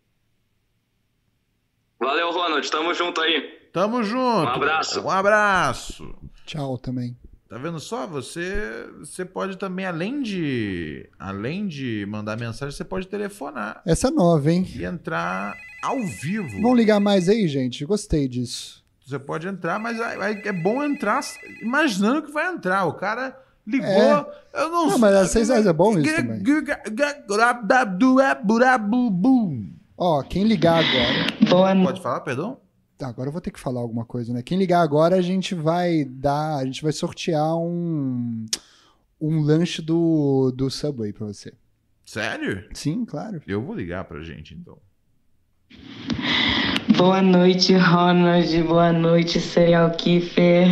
Valeu, Ronald. Tamo junto aí. Tamo junto. Um abraço. Um abraço. Tchau também. Tá vendo só? Você, você pode também, além de, além de mandar mensagem, você pode telefonar Essa é nova, hein? e entrar ao vivo. Vamos ligar mais aí, gente? Gostei disso. Você pode entrar, mas é bom entrar imaginando que vai entrar. O cara ligou. É. Eu não Não, mas às seis horas é bom isso também. Ó, quem ligar agora. Boa. Pode falar, perdão? Tá, agora eu vou ter que falar alguma coisa, né? Quem ligar agora, a gente vai dar. A gente vai sortear um. Um lanche do, do Subway pra você. Sério? Sim, claro. Eu vou ligar pra gente, então. Boa noite, Ronald. Boa noite, Serial Kiffer.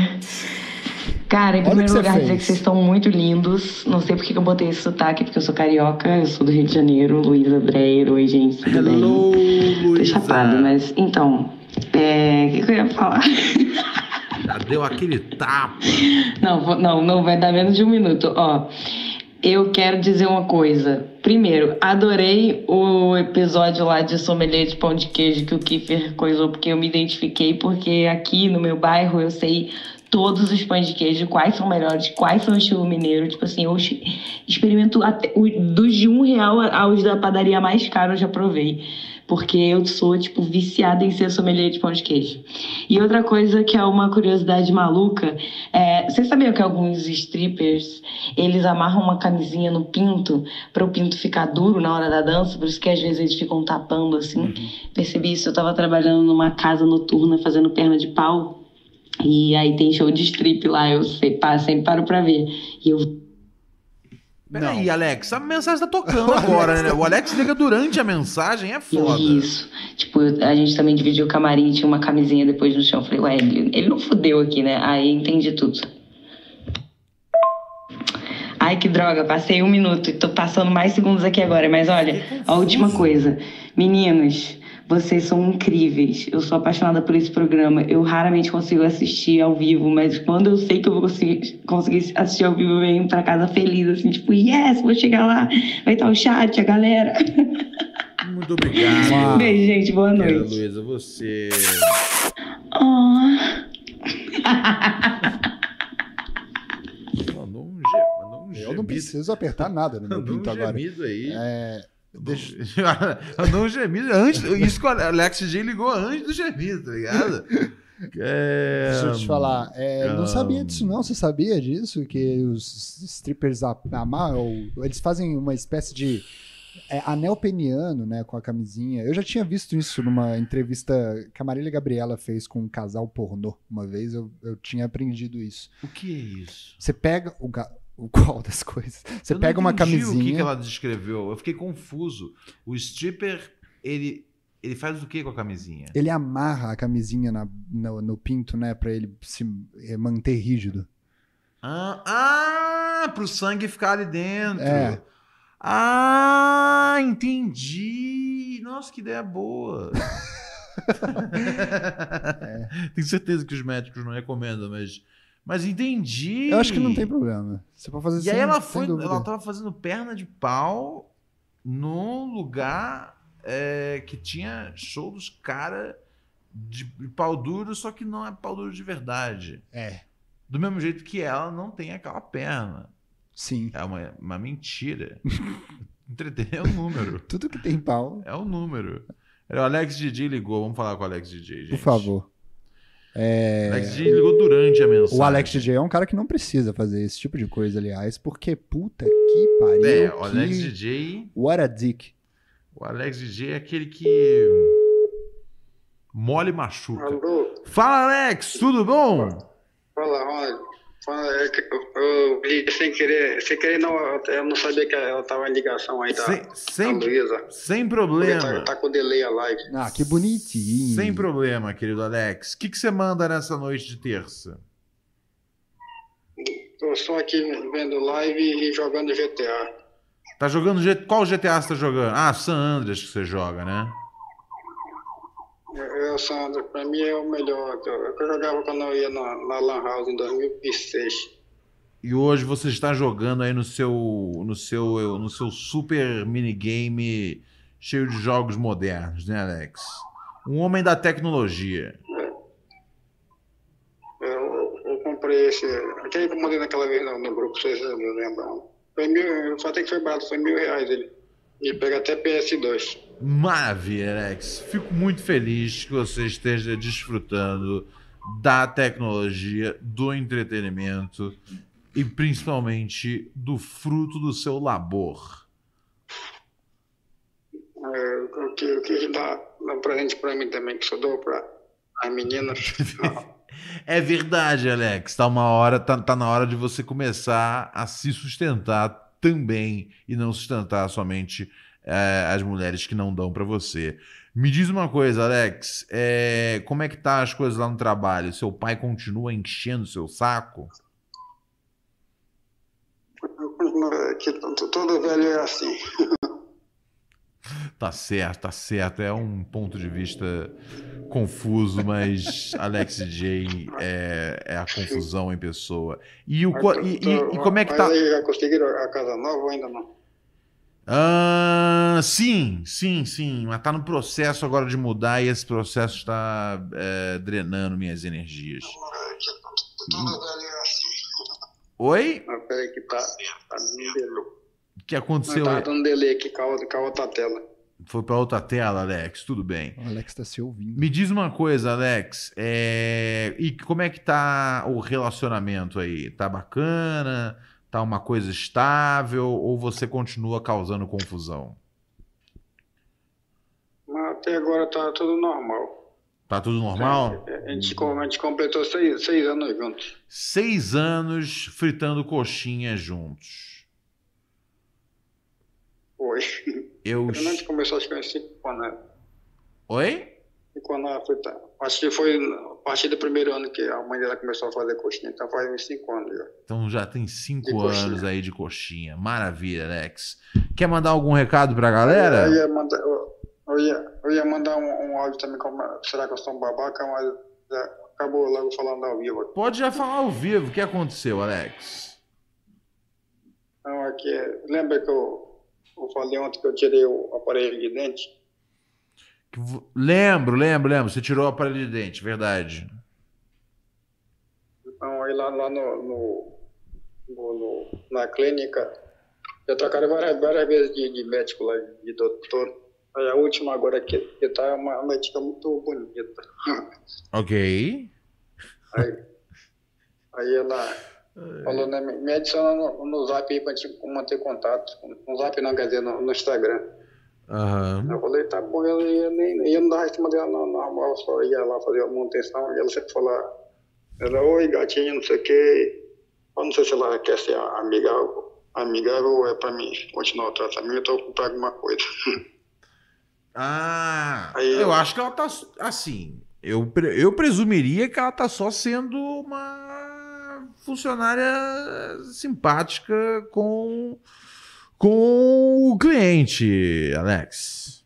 Cara, em Olha o que primeiro lugar, fez. dizer que vocês estão muito lindos. Não sei por que eu botei esse sotaque, porque eu sou carioca, eu sou do Rio de Janeiro, Luísa Breyer. Oi, gente, tudo bem? Hello, Tô Luísa. chapada, mas então. É. O que, que eu ia falar? Já deu aquele tapa. Não, não, não vai dar menos de um minuto. Ó, eu quero dizer uma coisa. Primeiro, adorei o episódio lá de sommelier de pão de queijo que o Kiffer coisou, porque eu me identifiquei, porque aqui no meu bairro eu sei todos os pães de queijo, quais são melhores, quais são o estilo mineiro. Tipo assim, eu experimento até, dos de um real aos da padaria mais cara, eu já provei. Porque eu sou, tipo, viciada em ser sommelier de pão de queijo. E outra coisa que é uma curiosidade maluca, é, vocês sabiam que alguns strippers, eles amarram uma camisinha no pinto para o pinto ficar duro na hora da dança, por isso que às vezes eles ficam tapando assim. Percebi isso, eu tava trabalhando numa casa noturna fazendo perna de pau, e aí tem show de strip lá, eu sempre paro pra ver. E eu Peraí, Alex, a mensagem tá tocando agora, né? O Alex liga durante a mensagem, é foda. Isso. Tipo, a gente também dividiu o camarim, tinha uma camisinha depois no chão. Falei, ué, ele, ele não fudeu aqui, né? Aí entendi tudo. Ai, que droga, passei um minuto e tô passando mais segundos aqui agora. Mas olha, a última coisa. Meninos, vocês são incríveis. Eu sou apaixonada por esse programa. Eu raramente consigo assistir ao vivo, mas quando eu sei que eu vou conseguir, conseguir assistir ao vivo, eu venho pra casa feliz, assim, tipo, yes, vou chegar lá, vai estar o chat, a galera. Muito obrigado. Beijo, gente, boa noite. Luísa, você. Mandou um, ge... Mandou um Eu não preciso apertar nada no meu Mandou um pinto agora. aí. É, deixa... Um gemido antes. Isso que o Alex G ligou antes do gemido, tá ligado? É... Deixa eu te falar, é, não sabia disso não, você sabia disso? Que os strippers a- amarram, eles fazem uma espécie de é, anel peniano, né, com a camisinha. Eu já tinha visto isso numa entrevista que a Marília Gabriela fez com um casal pornô uma vez, eu, eu tinha aprendido isso. O que é isso? Você pega o, o qual das coisas? Você Eu não pega uma camisinha... O que, que ela descreveu? Eu fiquei confuso. O stripper, ele, ele faz o que com a camisinha? Ele amarra a camisinha na- no, no pinto, né, pra ele se eh, manter rígido. Ah, ah, pro sangue ficar ali dentro. É. Ah, entendi. Nossa, que ideia boa. Tenho certeza que os médicos não recomendam, mas, mas entendi. Eu acho que não tem problema. Você pode fazer E aí sem- ela sem foi, ela tava fazendo perna de pau num lugar é, que tinha show dos caras de pau duro, só que não é pau duro de verdade. É. Do mesmo jeito que ela não tem aquela perna. Sim. É uma, uma mentira. Entreter é um número. Tudo que tem pau, É um número. O Alex DJ ligou, vamos falar com o Alex DJ, gente. por favor. É, Alex DJ ligou durante a mensagem. O Alex DJ é um cara que não precisa fazer esse tipo de coisa, aliás, porque puta que pariu. É, o que- Alex DJ. What a dick. O Alex DJ é aquele que. Mole e machuca. Alô? Fala, Alex, tudo bom? Fala, Ronald. É eu, eu li sem querer, sem querer não, eu não sabia que ela tava em ligação aí da, Sem, sem, da Luísa. sem problema. Tá, tá com delay a live. Ah, que bonitinho. Sem problema, querido Alex. O que, que você manda nessa noite de terça? Tô só aqui vendo live e jogando GTA. Tá jogando. Qual GTA você tá jogando? Ah, San Andreas que você joga, né? Eu, eu, Sandro, pra mim é o melhor. Eu, eu jogava quando eu ia na, na Lan House em 2006. E hoje você está jogando aí no seu, no seu, no seu super minigame cheio de jogos modernos, né, Alex? Um homem da tecnologia. Eu, eu comprei esse. Aquele que eu mandei naquela vez no, no grupo, vocês não lembram. Foi mil, só tem que foi barato, foi mil reais ele. E pega até PS2. Maravilha, Alex. Fico muito feliz que você esteja desfrutando da tecnologia, do entretenimento e principalmente do fruto do seu labor. É, o que, o que dá um presente pra mim também, que eu dou pra as meninas. É verdade, Alex. Tá uma hora, tá, tá na hora de você começar a se sustentar também e não sustentar somente é, as mulheres que não dão pra você. Me diz uma coisa, Alex. é, como é que tá as coisas lá no trabalho? Seu pai continua enchendo seu saco? que todo velho é assim. Tá certo, tá certo. É um ponto de vista confuso, mas Alex DJ é, é a confusão em pessoa. E, o, e, e- e como é que tá? aí já conseguiram a casa nova ou ainda não? Ah, sim, sim, sim. Mas tá no processo agora de mudar e esse processo está é, drenando minhas energias. Oi? Ah, peraí que tá, tá. O que aconteceu? Tá dando delay aqui com a, outra- tela. Foi pra outra tela, Alex. Tudo bem. O Alex tá se ouvindo. Me diz uma coisa, Alex. é, E como é que tá o relacionamento aí? Tá bacana? Tá uma coisa estável? Ou você continua causando confusão? Até agora tá tudo normal. Tá tudo normal? A gente, a gente completou seis, seis anos juntos. Seis anos fritando coxinha juntos. Foi. Eu. Quando a gente começou, acho que uns cinco anos. né? Oi? Cinco anos ela foi, tá. Acho que foi partir do primeiro ano que a mãe dela começou a fazer coxinha. Então faz uns cinco anos já. Então já tem cinco De coxinha. anos aí de coxinha. Maravilha, Alex. Quer mandar algum recado pra Eu galera? ia mandar, eu, eu ia, eu ia mandar um, um áudio também, como, será que eu sou um babaca, mas já acabou logo falando ao vivo. Pode já falar ao vivo. O que aconteceu, Alex? Então, aqui, é- lembra que eu, eu falei ontem que eu tirei o aparelho de dente? Lembro, lembro, lembro. Você tirou o aparelho de dente, verdade. Então, aí lá, lá no, no, no- na clínica, já trocaram várias, várias vezes de, de médico lá, de doutor. Aí a última agora que, que tá é uma médica muito bonita. Ok. Aí, aí ela falou, né, me me adiciona no, no zap aí pra gente manter contato. No zap não, quer dizer, no, no Instagram. Aham. Eu falei, tá bom, eu ia, nem, eu não dava em cima dela não, normal, só ia lá fazer a manutenção e ela sempre falava, ela, oi gatinho, não sei o que. Eu não sei se ela quer ser amigável, amigável ou é pra mim continuar o tratamento ou comprar alguma coisa. Ah, Aí- eu acho que ela tá assim. Eu, eu presumiria que ela tá só sendo uma funcionária simpática com, com o cliente, Alex.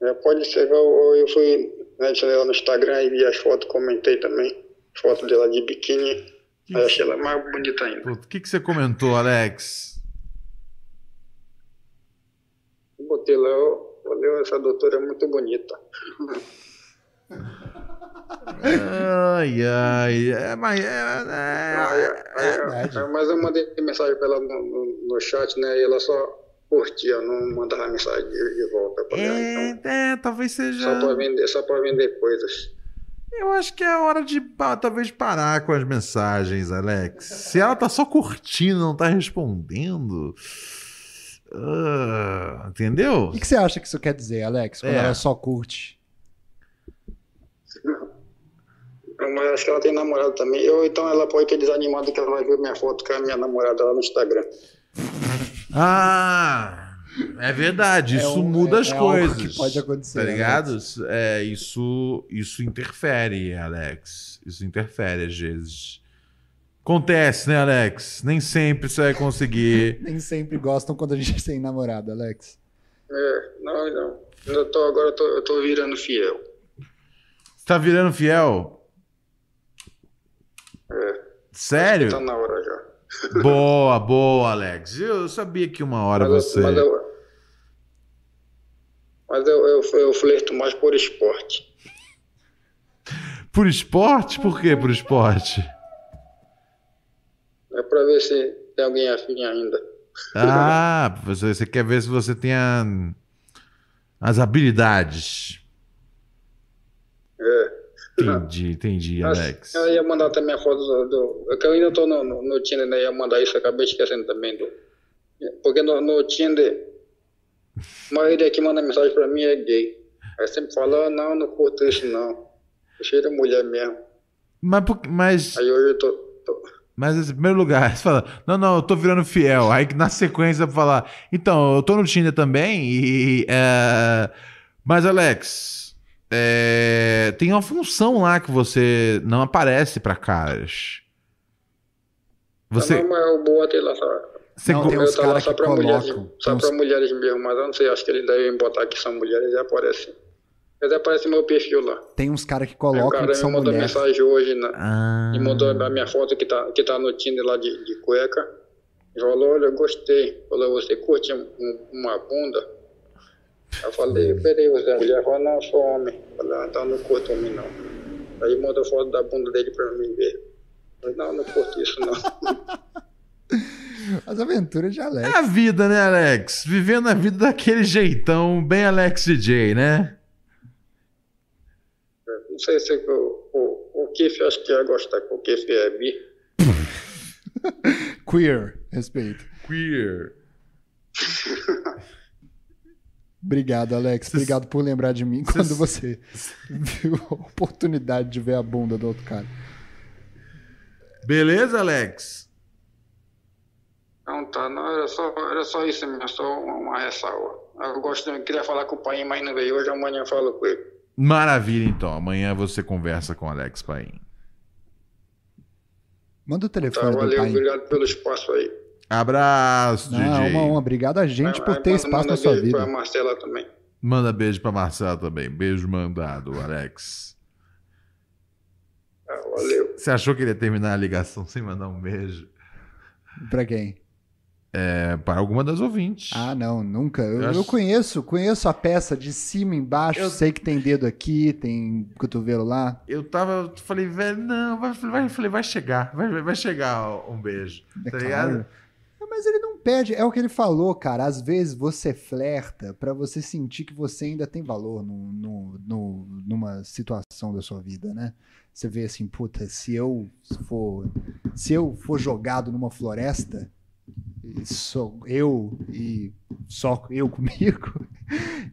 É, pode ser, eu, eu fui né, ela no Instagram e vi as fotos, comentei também, foto dela de biquíni, aí achei ela mais bonita ainda. O que, que você comentou, Alex? Botei lá, eu falei, essa doutora é muito bonita. Ai, ai. É, mas é, é- Aí, aí, mas eu mandei mensagem pra ela no, no, no chat, né? E ela só curtia, não mandava mensagem de, de volta pra ela. Então, é, é, talvez seja. só pra vender, só pra vender coisas. Eu acho que é hora de talvez parar com as mensagens, Alex. Se ela tá só curtindo, não tá respondendo. ah, entendeu? O que que você acha que isso quer dizer, Alex? Quando É. ela só curte? Mas acho que ela tem namorado também. Ou então ela pode ter desanimado que ela vai ver minha foto com a minha namorada lá no Instagram. Ah, é verdade. É Isso um- muda é- as é algo coisas. que pode acontecer, Tá né, ligado? É, isso, isso interfere, Alex. Isso interfere às vezes. Acontece, né, Alex? Nem sempre você vai conseguir. Nem sempre gostam quando a gente tem namorado, Alex. É, não, não. Eu tô, agora eu tô, eu tô virando fiel. Você tá virando fiel? É, Sério? tá na hora já. Boa, boa, Alex. Eu sabia que uma hora Mas, você. eu, mas, eu, mas eu, eu, eu flerto mais por esporte. Por esporte? Por que por esporte? É pra ver se tem alguém afim ainda. Ah, você, você quer ver se você tem a- as habilidades. Entendi, entendi, Alex. Eu ia mandar também a foto do. do é que eu ainda tô no, no, no Tinder, né? Ia mandar isso, acabei esquecendo também do. Porque no, no Tinder, a maioria que manda mensagem pra mim é gay. Aí sempre fala, ah, não, não curto isso não. Eu cheiro de mulher mesmo. Mas, mas, Aí hoje eu tô. tô- mas em primeiro lugar, você fala, não, não, eu tô virando fiel. Aí na sequência falar, então, eu tô no Tinder também e. é, Mas, Alex, é, tem uma função lá que você não aparece pra caras. Você. Não, mas o boato lá só. Você Não, tem uns caras só que pra mulheres, colocam. só tem uns- pra mulheres mesmo, mas eu não sei, acho que eles devem botar que são mulheres e aparece. Mas aparece meu perfil lá. Tem uns caras que Aí o colocam cara que me são mandou mulheres. mensagem hoje na, Ah. e mandou a minha foto que tá, que tá no Tinder lá de, de cueca. E falou, olha, eu gostei. Falou, você curte um- uma bunda? Eu falei, peraí, você é mulher? Falou, não, eu sou homem. Eu falei, ah, então não curto homem não. Aí mandou foto da bunda dele pra mim ver. Eu falei, não, não curto isso não. As aventuras de Alex. É a vida, né, Alex? Vivendo a vida daquele jeitão, bem Alex DJ, né? Não sei se o, o, o Kiff acho que ia gostar, porque o Kiff é bi. Queer, respeito. Queer. Obrigado, Alex. Obrigado por lembrar de mim quando você viu a oportunidade de ver a bunda do outro cara. Beleza, Alex? Não, tá, não, era só, era só isso mesmo, só uma, ressalva. Eu gosto, eu queria falar com o pai, mas não veio. Hoje amanhã eu falo com ele. Maravilha, então. Amanhã você conversa com o Alex Paim. Manda o Tá, telefone do valeu, pai. obrigado pelo espaço aí. Abraço, Não, DJ. uma honra. Obrigado a gente por Vai, ter manda- espaço manda na sua beijo vida. Pra Marcela também. Manda beijo pra Marcelo também. Beijo mandado, Alex. Ah, valeu. Você achou que ele ia terminar a ligação sem mandar um beijo? Pra quem? É, para alguma das ouvintes. Ah, não, nunca. Eu, Eu acho- eu conheço, conheço a peça de cima embaixo, Eu- sei que tem dedo aqui, tem cotovelo lá. Eu tava, eu falei, velho, não, vai, vai, falei, vai chegar, vai, vai chegar um beijo. É tá claro. ligado? Mas ele não pede, é o que ele falou, cara. Às vezes você flerta pra você sentir que você ainda tem valor no, no, no- numa situação da sua vida, né? Você vê assim, puta, se eu for, se eu for jogado numa floresta, sou eu e só eu comigo,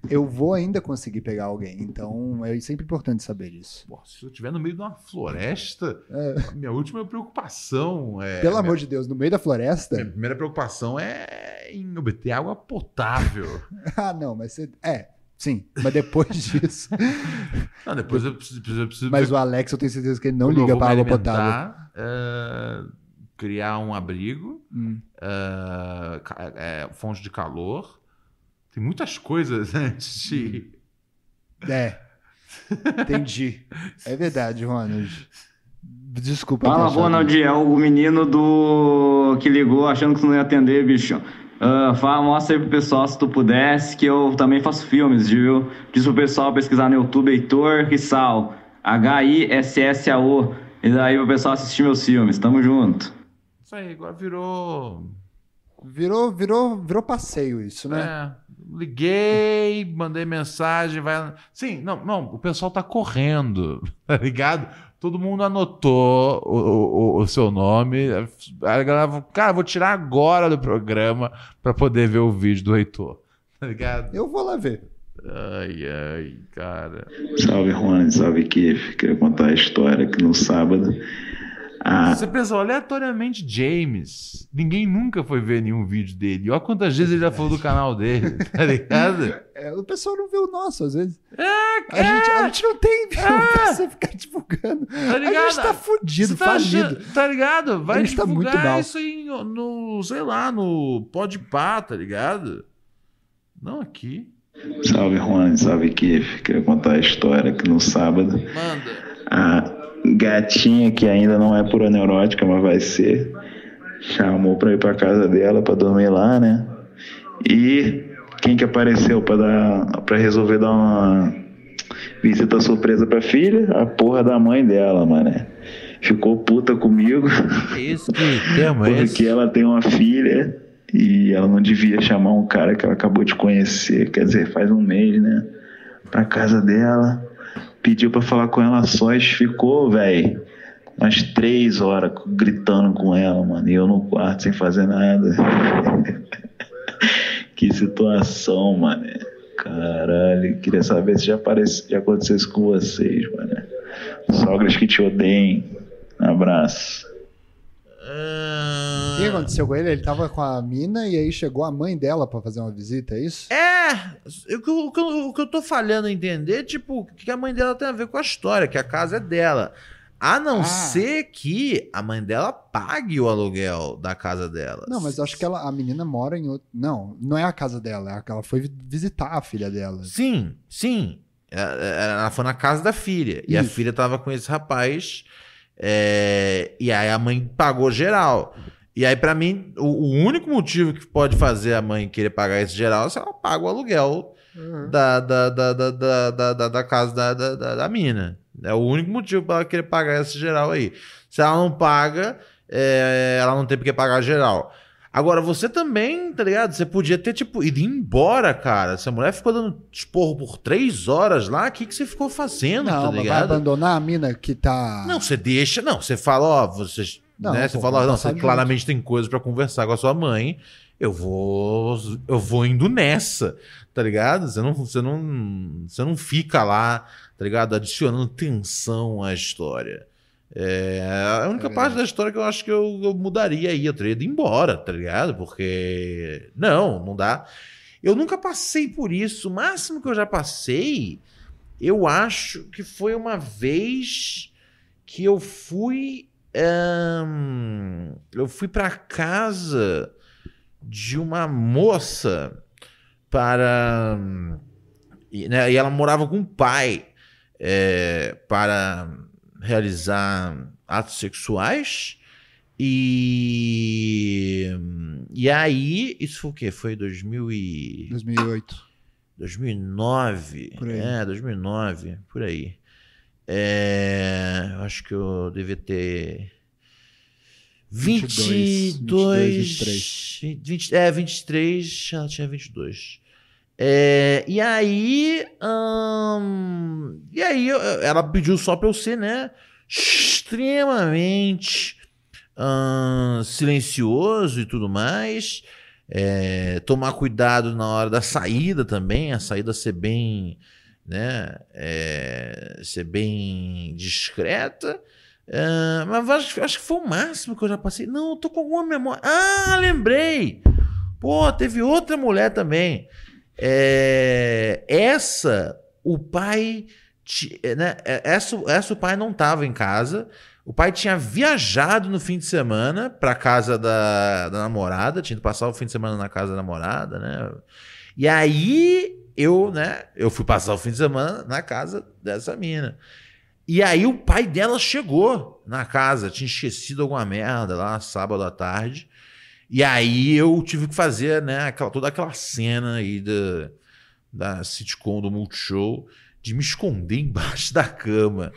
eu vou ainda conseguir pegar alguém. Então é sempre importante saber disso. Pô, se eu estiver no meio de uma floresta, É. minha última preocupação é. Pelo minha, amor de Deus, no meio da floresta? minha primeira preocupação é em obter água potável. Ah, não, mas você. É, sim. Mas depois disso. Não, depois eu preciso. preciso, preciso Mas o Alex, eu tenho certeza que ele não liga me água potável. é, criar um abrigo, Hum. ca- é, fonte de calor. Tem muitas coisas antes de. É. Entendi. É verdade, Ronald. Desculpa. Fala, Ronald, é o menino do que ligou achando que você não ia atender, bicho. Ah, fala, mostra aí pro pessoal se tu pudesse, que eu também faço filmes, viu? Diz pro pessoal pesquisar no YouTube Heitor Rissal, H-I-S-S-A-O. E daí pro pessoal assistir meus filmes. Tamo junto. Isso aí, agora virou. Virou, virou, virou passeio isso, né? É, liguei, mandei mensagem, vai. Sim, não, não, o pessoal tá correndo, tá ligado? Todo mundo anotou o, o, o seu nome. A galera falou, cara, vou tirar agora do programa pra poder ver o vídeo do Heitor. Tá ligado? Eu vou lá ver. Ai, ai, cara. Salve, Rony, salve, Kiff. Queria contar a história que no sábado. A... Você pensou aleatoriamente James. Ninguém nunca foi ver nenhum vídeo dele. Olha quantas vezes ele já falou do canal dele, tá ligado? É, o pessoal não vê o nosso, às vezes. É, a, gente, a gente não tem viu, pra você ficar divulgando. Tá A ligado? gente tá fudido, tá falido. achando- Tá ligado? Vai A gente tá muito divulgar mal. isso aí no, sei lá, no Podpah, tá ligado? Não aqui. Salve, Rony, salve, Kiff. Queria contar a história que no sábado. Manda. A gatinha, que ainda não é pura neurótica, mas vai ser, chamou pra ir pra casa dela pra dormir lá, né? E quem que apareceu pra, dar, pra resolver dar uma visita surpresa pra filha? A porra da mãe dela, mano. Ficou puta comigo. Isso que termo é? Porque ela tem uma filha e ela não devia chamar um cara que ela acabou de conhecer, quer dizer, faz um mês, né? Pra casa dela, pediu pra falar com ela sós, ficou, velho, umas três horas gritando com ela, mano, e eu no quarto sem fazer nada. que situação, mano. Caralho, queria saber se já, aparece, já aconteceu isso com vocês, mano. Sogras que te odeiem. Abraço. O que aconteceu com ele? Ele tava com a mina e aí chegou a mãe dela pra fazer uma visita, é isso? É, o que, eu- o que eu- o que eu tô falhando a entender, tipo, o que a mãe dela tem a ver com a história, que a casa é dela. A não Ah. ser que a mãe dela pague o aluguel da casa dela. Não, mas eu acho que ela, a menina mora em outro. Não, não é a casa dela, é que ela foi visitar a filha dela. Sim, sim. Ela, ela foi na casa da filha. E a Isso. filha tava com esse rapaz. É, e aí a mãe pagou geral. E aí, pra mim, o, o único motivo que pode fazer a mãe querer pagar esse geral é se ela paga o aluguel da, da, da, da, da, da, da- da casa da, da, da, da mina. É o único motivo pra ela querer pagar esse geral aí. Se ela não paga, é, ela não tem por que pagar geral. Agora, você também, tá ligado? Você podia ter, tipo, ido embora, cara. Se a mulher ficou dando esporro por três horas lá, o que, que você ficou fazendo, Não, tá mas vai ligado? abandonar a mina que tá. Não, você deixa. Não, você fala, ó, vocês. Não, né, pô, você fala, ó, vamos não, você claramente tem coisas pra conversar com a sua mãe. Eu vou. Eu vou indo nessa, tá ligado? Você não, você não, você não fica lá, tá ligado? Adicionando tensão à história. É, a única parte da história que eu acho que eu, eu mudaria aí, eu teria ido embora, tá ligado? Porque. Não, não dá. Eu nunca passei por isso. O máximo que eu já passei, eu acho que foi uma vez que eu fui. ahn, eu fui pra casa de uma moça para. E, né, e ela morava com o pai é, para realizar atos sexuais. E. E aí, isso foi o quê? Foi 2000 e... 2008. 2009. Por aí. É, 2009, por aí. É, eu acho que eu devia ter 22, 22, 23. 20, é, 23, ela tinha 22. É, e aí, hum, e aí eu- ela pediu só pra eu ser, né, extremamente hum, silencioso e tudo mais. É, tomar cuidado na hora da saída também, a saída ser bem, né, é, ser bem discreta. É, mas acho, acho que foi o máximo que eu já passei. Não, eu tô com alguma memória. Ah, lembrei! Pô, teve outra mulher também. É, essa, o pai. é, Né, é, essa, essa o pai não tava em casa. O pai tinha viajado no fim de semana pra casa da, da namorada, tinha ido passar o fim de semana na casa da namorada, né? E aí eu, né, eu fui passar o fim de semana na casa dessa mina. E aí o pai dela chegou na casa, tinha esquecido alguma merda lá, sábado à tarde. E aí eu tive que fazer, né, aquela, toda aquela cena aí da, da sitcom do Multishow de me esconder embaixo da cama.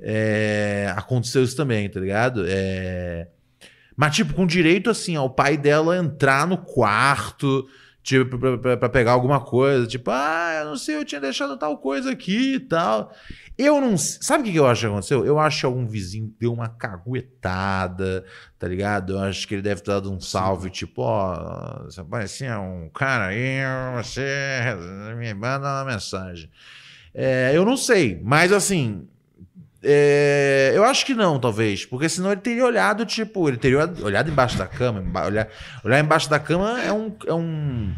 É, aconteceu isso também, tá ligado? É, mas, tipo, com direito, assim, ao pai dela entrar no quarto, tipo, pra, pra- pra pegar alguma coisa. Tipo, ah, eu não sei, eu tinha deixado tal coisa aqui e tal. Eu não sei. Sabe o que eu acho que aconteceu? Eu acho que algum vizinho deu uma caguetada, tá ligado? Eu acho que ele deve ter dado um salve, tipo, ó, se aparecia um cara aí, você me manda uma mensagem. É, eu não sei, mas assim. é, eu acho que não, talvez. Porque senão ele teria olhado, tipo, ele teria olhado embaixo da cama. emba- Olhar, olhar embaixo da cama é um, é um.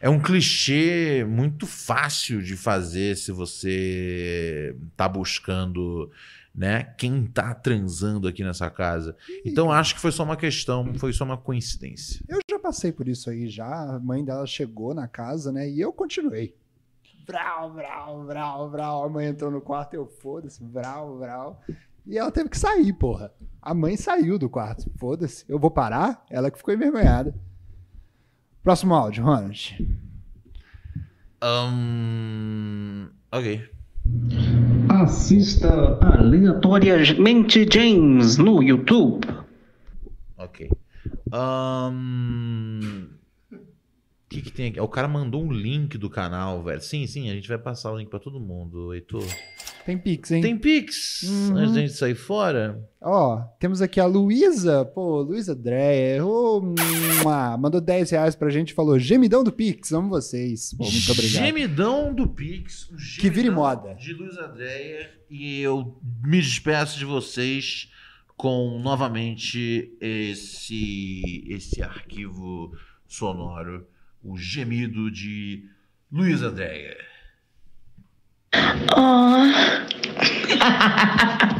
É um clichê muito fácil de fazer se você tá buscando, né, quem tá transando aqui nessa casa. Então acho que foi só uma questão, foi só uma coincidência. Eu já passei por isso aí já. A mãe dela chegou na casa, né? E eu continuei. Vrau, vrau, vrau, vrau. A mãe entrou no quarto, eu foda-se, vrau, vrau. E ela teve que sair, porra. A mãe saiu do quarto. Foda-se. Eu vou parar? Ela que ficou envergonhada. Próximo áudio, Ronald. Hum, ok. Assista aleatoriamente James no YouTube. Ok. Ahn, O que, que tem aqui? O cara mandou um link do canal, velho. Sim, sim, a gente vai passar o link pra todo mundo, Heitor. Tem Pix, hein? Tem Pix? Uhum. Antes da gente sair fora? Ó, temos aqui a Luísa. Pô, Luísa Dreyer. Mua, mandou 10 reais pra gente e falou: Gemidão do Pix, amo vocês. Pô, muito obrigado. Gemidão do Pix. o Que vire gemidão moda. De Luiz Andréia. E eu me despeço de vocês com novamente esse, esse arquivo sonoro. O gemido de Luiz Andréia. Oh.